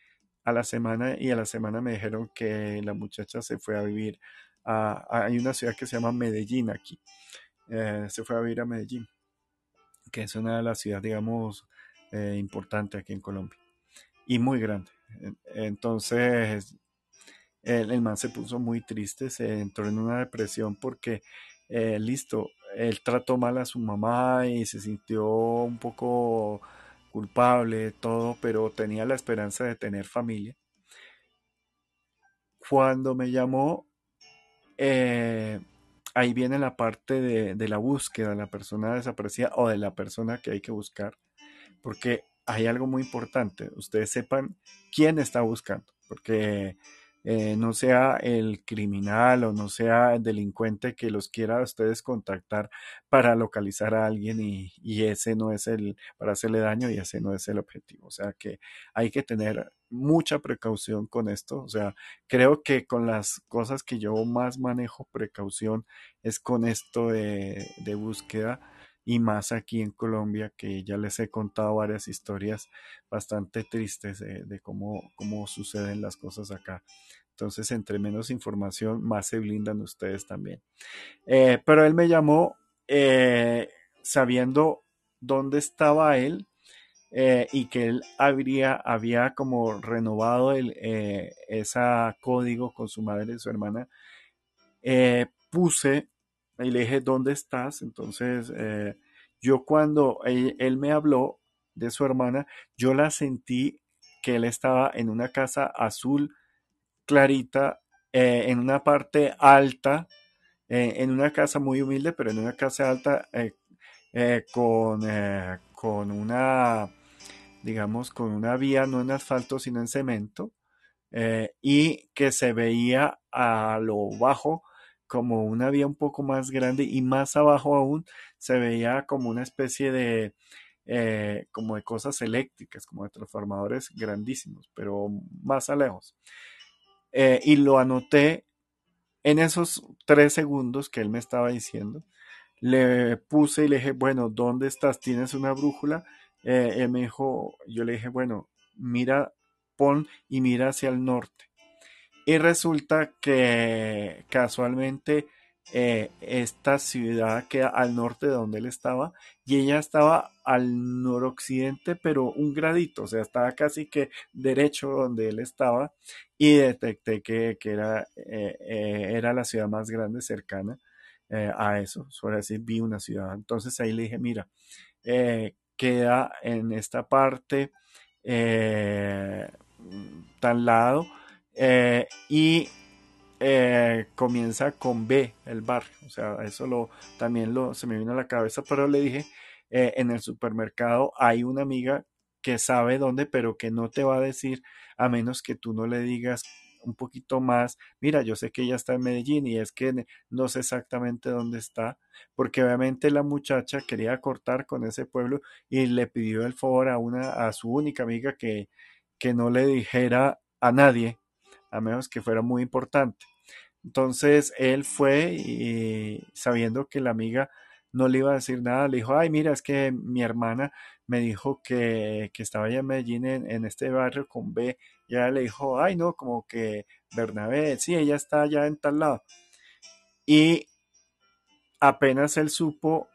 a la semana y a la semana me dijeron que la muchacha se fue a vivir a, hay una ciudad que se llama Medellín aquí eh, se fue a vivir a Medellín, que es una de las ciudades, digamos, eh, importantes aquí en Colombia y muy grande. Entonces, el, man se puso muy triste, se entró en una depresión porque, eh, listo, él trató mal a su mamá y se sintió un poco culpable, todo, pero tenía la esperanza de tener familia. Cuando me llamó, eh, ahí viene la parte de, la búsqueda de la persona desaparecida o de la persona que hay que buscar, porque hay algo muy importante, ustedes sepan quién está buscando, porque eh, no sea el criminal o no sea el delincuente que los quiera ustedes contactar para localizar a alguien y, y, ese no es el, para hacerle daño y ese no es el objetivo. O sea que hay que tener mucha precaución con esto. O sea, creo que con las cosas que yo más manejo precaución es con esto de, de búsqueda y más aquí en Colombia, que ya les he contado varias historias bastante tristes de, cómo, cómo suceden las cosas acá. Entonces, entre menos información, más se blindan ustedes también. Eh, pero él me llamó eh, sabiendo dónde estaba él eh, y que él habría, había como renovado el, ese código con su madre y su hermana. puse y le dije, ¿dónde estás? Entonces, yo cuando él me habló de su hermana, yo la sentí que él estaba en una casa azul clarita, eh, en una parte alta, eh, en una casa muy humilde, pero en una casa alta eh, con, con una, digamos, con una vía no en asfalto, sino en cemento, y que se veía a lo bajo como una vía un poco más grande y más abajo aún se veía como una especie de, eh, como de cosas eléctricas, como de transformadores grandísimos, pero más a lejos. Eh, y lo anoté en esos tres segundos que él me estaba diciendo. Le puse y le dije, bueno, ¿dónde estás? ¿Tienes una brújula? Eh, él me dijo, yo le dije, bueno, mira, pon y mira hacia el norte. Y resulta que casualmente eh, esta ciudad queda al norte de donde él estaba y ella estaba al noroccidente, pero un gradito, o sea, estaba casi que derecho donde él estaba y detecté que, era, eh, eh, era la ciudad más grande cercana a eso, sobre así vi una ciudad. Entonces ahí le dije, mira, queda en esta parte tan lado eh, y eh, comienza con B, el barrio. O sea, eso lo, también lo, se me vino a la cabeza, pero le dije, eh, en el supermercado hay una amiga que sabe dónde, pero que no te va a decir a menos que tú no le digas un poquito más, mira, yo sé que ella está en Medellín y es que no sé exactamente dónde está, porque obviamente la muchacha quería cortar con ese pueblo y le pidió el favor a una, a su única amiga que, que no le dijera a nadie a menos que fuera muy importante. Entonces él fue y sabiendo que la amiga no le iba a decir nada, le dijo, ay, mira, es que mi hermana me dijo que, estaba allá en Medellín en, este barrio con B. Y ella le dijo, ay, no, como que Bernabé, sí, ella está allá en tal lado. Y apenas él supo,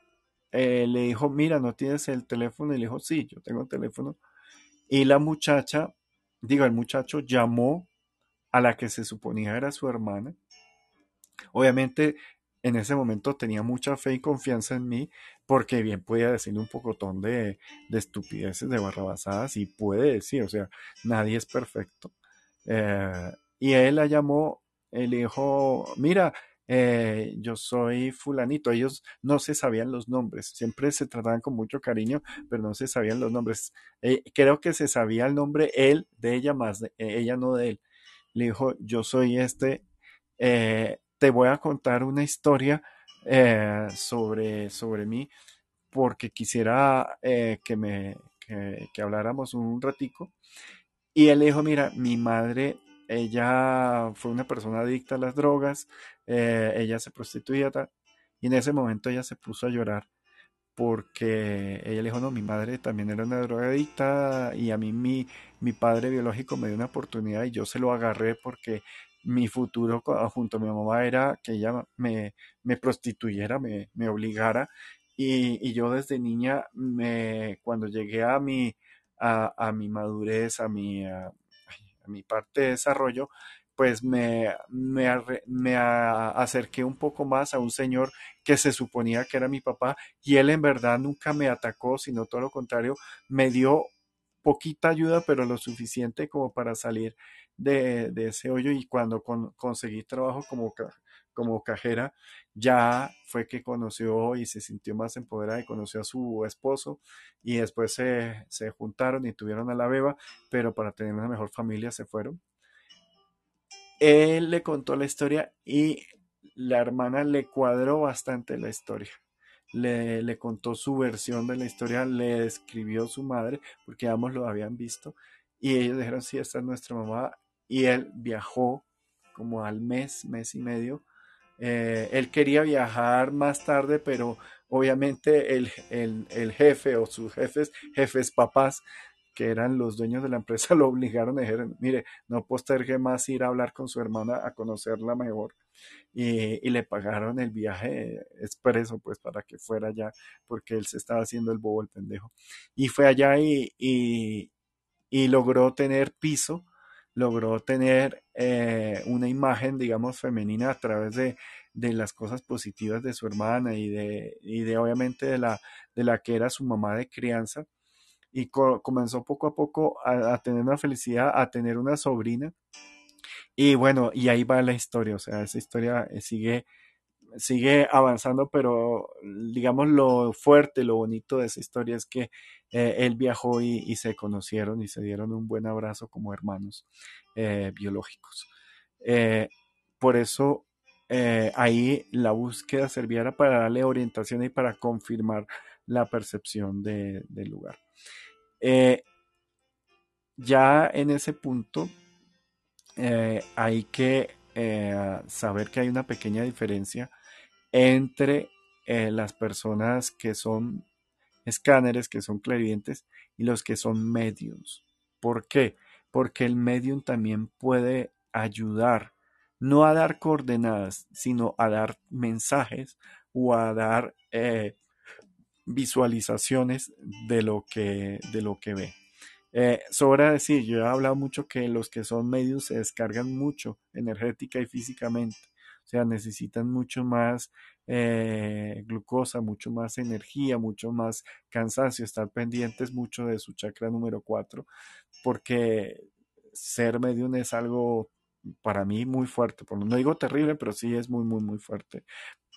eh, le dijo, mira, ¿no tienes el teléfono? Y le dijo, sí, yo tengo el teléfono. Y la muchacha, digo, el muchacho llamó a la que se suponía era su hermana. Obviamente en ese momento tenía mucha fe y confianza en mí porque bien podía decirle un pocotón de, de estupideces, de barrabasadas y puede decir, o sea, nadie es perfecto. Eh, y él la llamó, él dijo, mira, eh, yo soy fulanito. Ellos no se sabían los nombres, siempre se trataban con mucho cariño, pero no se sabían los nombres. Eh, creo que se sabía el nombre él de ella más, de, ella no de él le dijo, yo soy este, eh, te voy a contar una historia eh, sobre, sobre mí porque quisiera eh, que me que, habláramos un ratico. Y él le dijo, mira, mi madre, ella fue una persona adicta a las drogas, ella se prostituía, y en ese momento ella se puso a llorar porque ella le dijo, no, mi madre también era una drogadicta y a mí mi, mi padre biológico me dio una oportunidad y yo se lo agarré porque mi futuro junto a mi mamá era que ella me, me prostituyera, me, me obligara. Y, y, yo desde niña, me, cuando llegué a mi, a, a mi madurez, a mi, a mi parte de desarrollo, pues me, me, acerqué un poco más a un señor que se suponía que era mi papá y él en verdad nunca me atacó, sino todo lo contrario, me dio poquita ayuda, pero lo suficiente como para salir de, ese hoyo y cuando conseguí trabajo como, como cajera, ya fue que conoció y se sintió más empoderada y conoció a su esposo y después se, se juntaron y tuvieron a la beba, pero para tener una mejor familia se fueron él le contó la historia y la hermana le cuadró bastante la historia. Le, contó su versión de la historia, le escribió su madre, porque ambos lo habían visto, y ellos dijeron, sí, esta es nuestra mamá, y él viajó como al mes, mes y medio. Eh, él quería viajar más tarde, pero obviamente el, el jefe o sus jefes, jefes papás, que eran los dueños de la empresa, [laughs] lo obligaron a decir, mire, no postergue más ir a hablar con su hermana, a conocerla mejor. Y, le pagaron el viaje expreso, pues, para que fuera allá, porque él se estaba haciendo el bobo, el pendejo. Y fue allá y, y, logró tener piso, logró tener eh, una imagen, digamos, femenina a través de, de las cosas positivas de su hermana y de, y de obviamente de la, de la que era su mamá de crianza y comenzó poco a poco a, tener una felicidad, a tener una sobrina. Y bueno, y ahí va la historia, o sea, esa historia eh, sigue, sigue avanzando, pero digamos lo fuerte, lo bonito de esa historia es que eh, él viajó y, se conocieron y se dieron un buen abrazo como hermanos eh, biológicos. por eso ahí la búsqueda servía para darle orientación y para confirmar la percepción del lugar. Eh, ya en ese punto eh, hay que eh, saber que hay una pequeña diferencia entre las personas que son escáneres, que son clarividentes, y los que son mediums. ¿Por qué? Porque el medium también puede ayudar, no a dar coordenadas, sino a dar mensajes o a dar visualizaciones de lo que, de lo que ve. Eh, sobra decir, yo he hablado mucho que los que son medios se descargan mucho energética y físicamente. O sea, necesitan mucho más eh, glucosa, mucho más energía, mucho más cansancio, estar pendientes mucho de su chakra número 4, porque ser medium es algo para mí muy fuerte. No digo terrible, pero sí es muy, muy, muy fuerte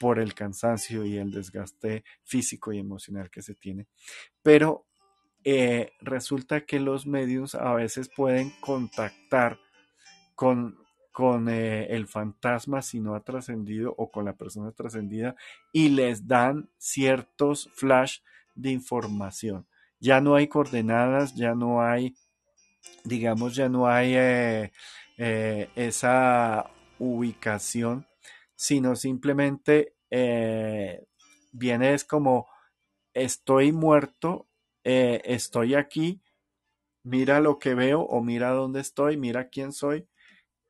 por el cansancio y el desgaste físico y emocional que se tiene. Pero eh, resulta que los medios a veces pueden contactar con, con eh, el fantasma si no ha trascendido o con la persona trascendida y les dan ciertos flash de información. Ya no hay coordenadas, ya no hay, digamos, ya no hay eh, esa ubicación, sino simplemente viene es como estoy muerto eh, estoy aquí, mira lo que veo o mira dónde estoy, mira quién soy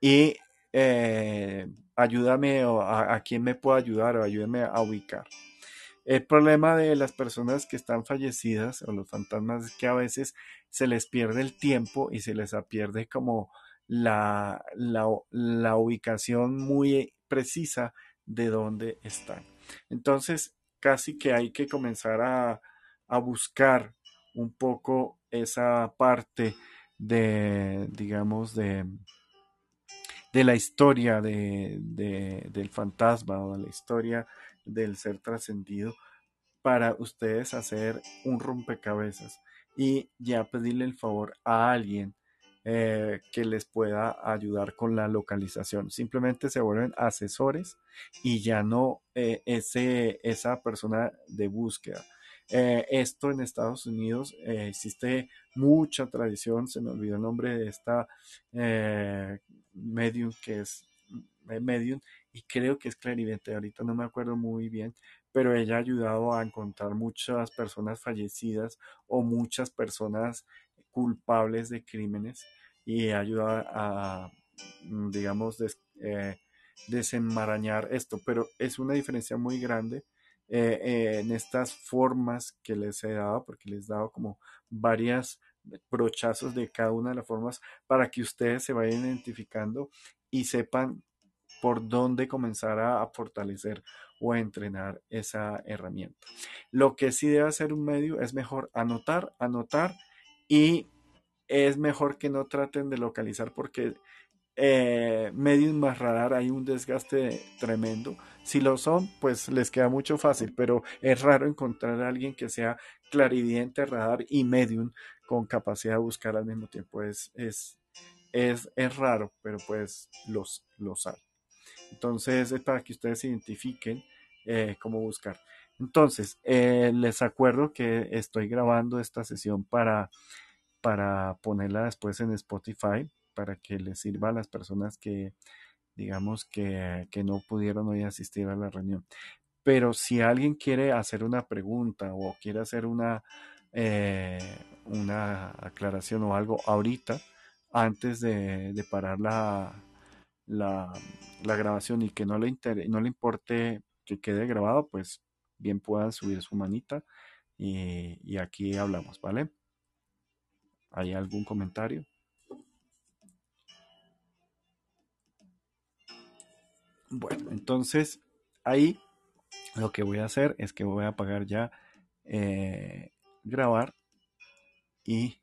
y eh, ayúdame o a, quién me puedo ayudar o ayúdame a ubicar. El problema de las personas que están fallecidas o los fantasmas es que a veces se les pierde el tiempo y se les pierde como la, la ubicación muy precisa de dónde están. Entonces, casi que hay que comenzar a, a buscar un poco esa parte de, digamos, de, de la historia de, del fantasma o de la historia del ser trascendido para ustedes hacer un rompecabezas y ya pedirle el favor a alguien eh, que les pueda ayudar con la localización. Simplemente se vuelven asesores y ya no eh, ese, esa persona de búsqueda. Eh, esto en Estados Unidos eh, existe mucha tradición, se me olvidó el nombre de esta medium que es medium y creo que es clarividente, ahorita no me acuerdo muy bien, pero ella ha ayudado a encontrar muchas personas fallecidas o muchas personas culpables de crímenes y ayuda a, mm, digamos, desenmarañar esto, pero es una diferencia muy grande eh, eh, en estas formas que les he dado, porque les he dado como varias brochazos de cada una de las formas para que ustedes se vayan identificando y sepan por dónde comenzar a, fortalecer o a entrenar esa herramienta. Lo que sí debe hacer un medio es mejor anotar, anotar y es mejor que no traten de localizar porque eh, medios más radar hay un desgaste tremendo. Si lo son, pues les queda mucho fácil, pero es raro encontrar a alguien que sea clarividente, radar y medium con capacidad de buscar al mismo tiempo. Es, es, es, es raro, pero pues los, los hay. Entonces es para que ustedes identifiquen eh, cómo buscar. Entonces, eh, les acuerdo que estoy grabando esta sesión para, para ponerla después en Spotify para que les sirva a las personas que, digamos, que, no pudieron hoy asistir a la reunión. Pero si alguien quiere hacer una pregunta o quiere hacer una, eh, una aclaración o algo ahorita, antes de, parar la, la, grabación y que no le, no le importe que quede grabado, pues bien puedan subir su manita y, y aquí hablamos, ¿vale? ¿Hay algún comentario? Bueno, entonces ahí lo que voy a hacer es que voy a apagar ya eh, grabar y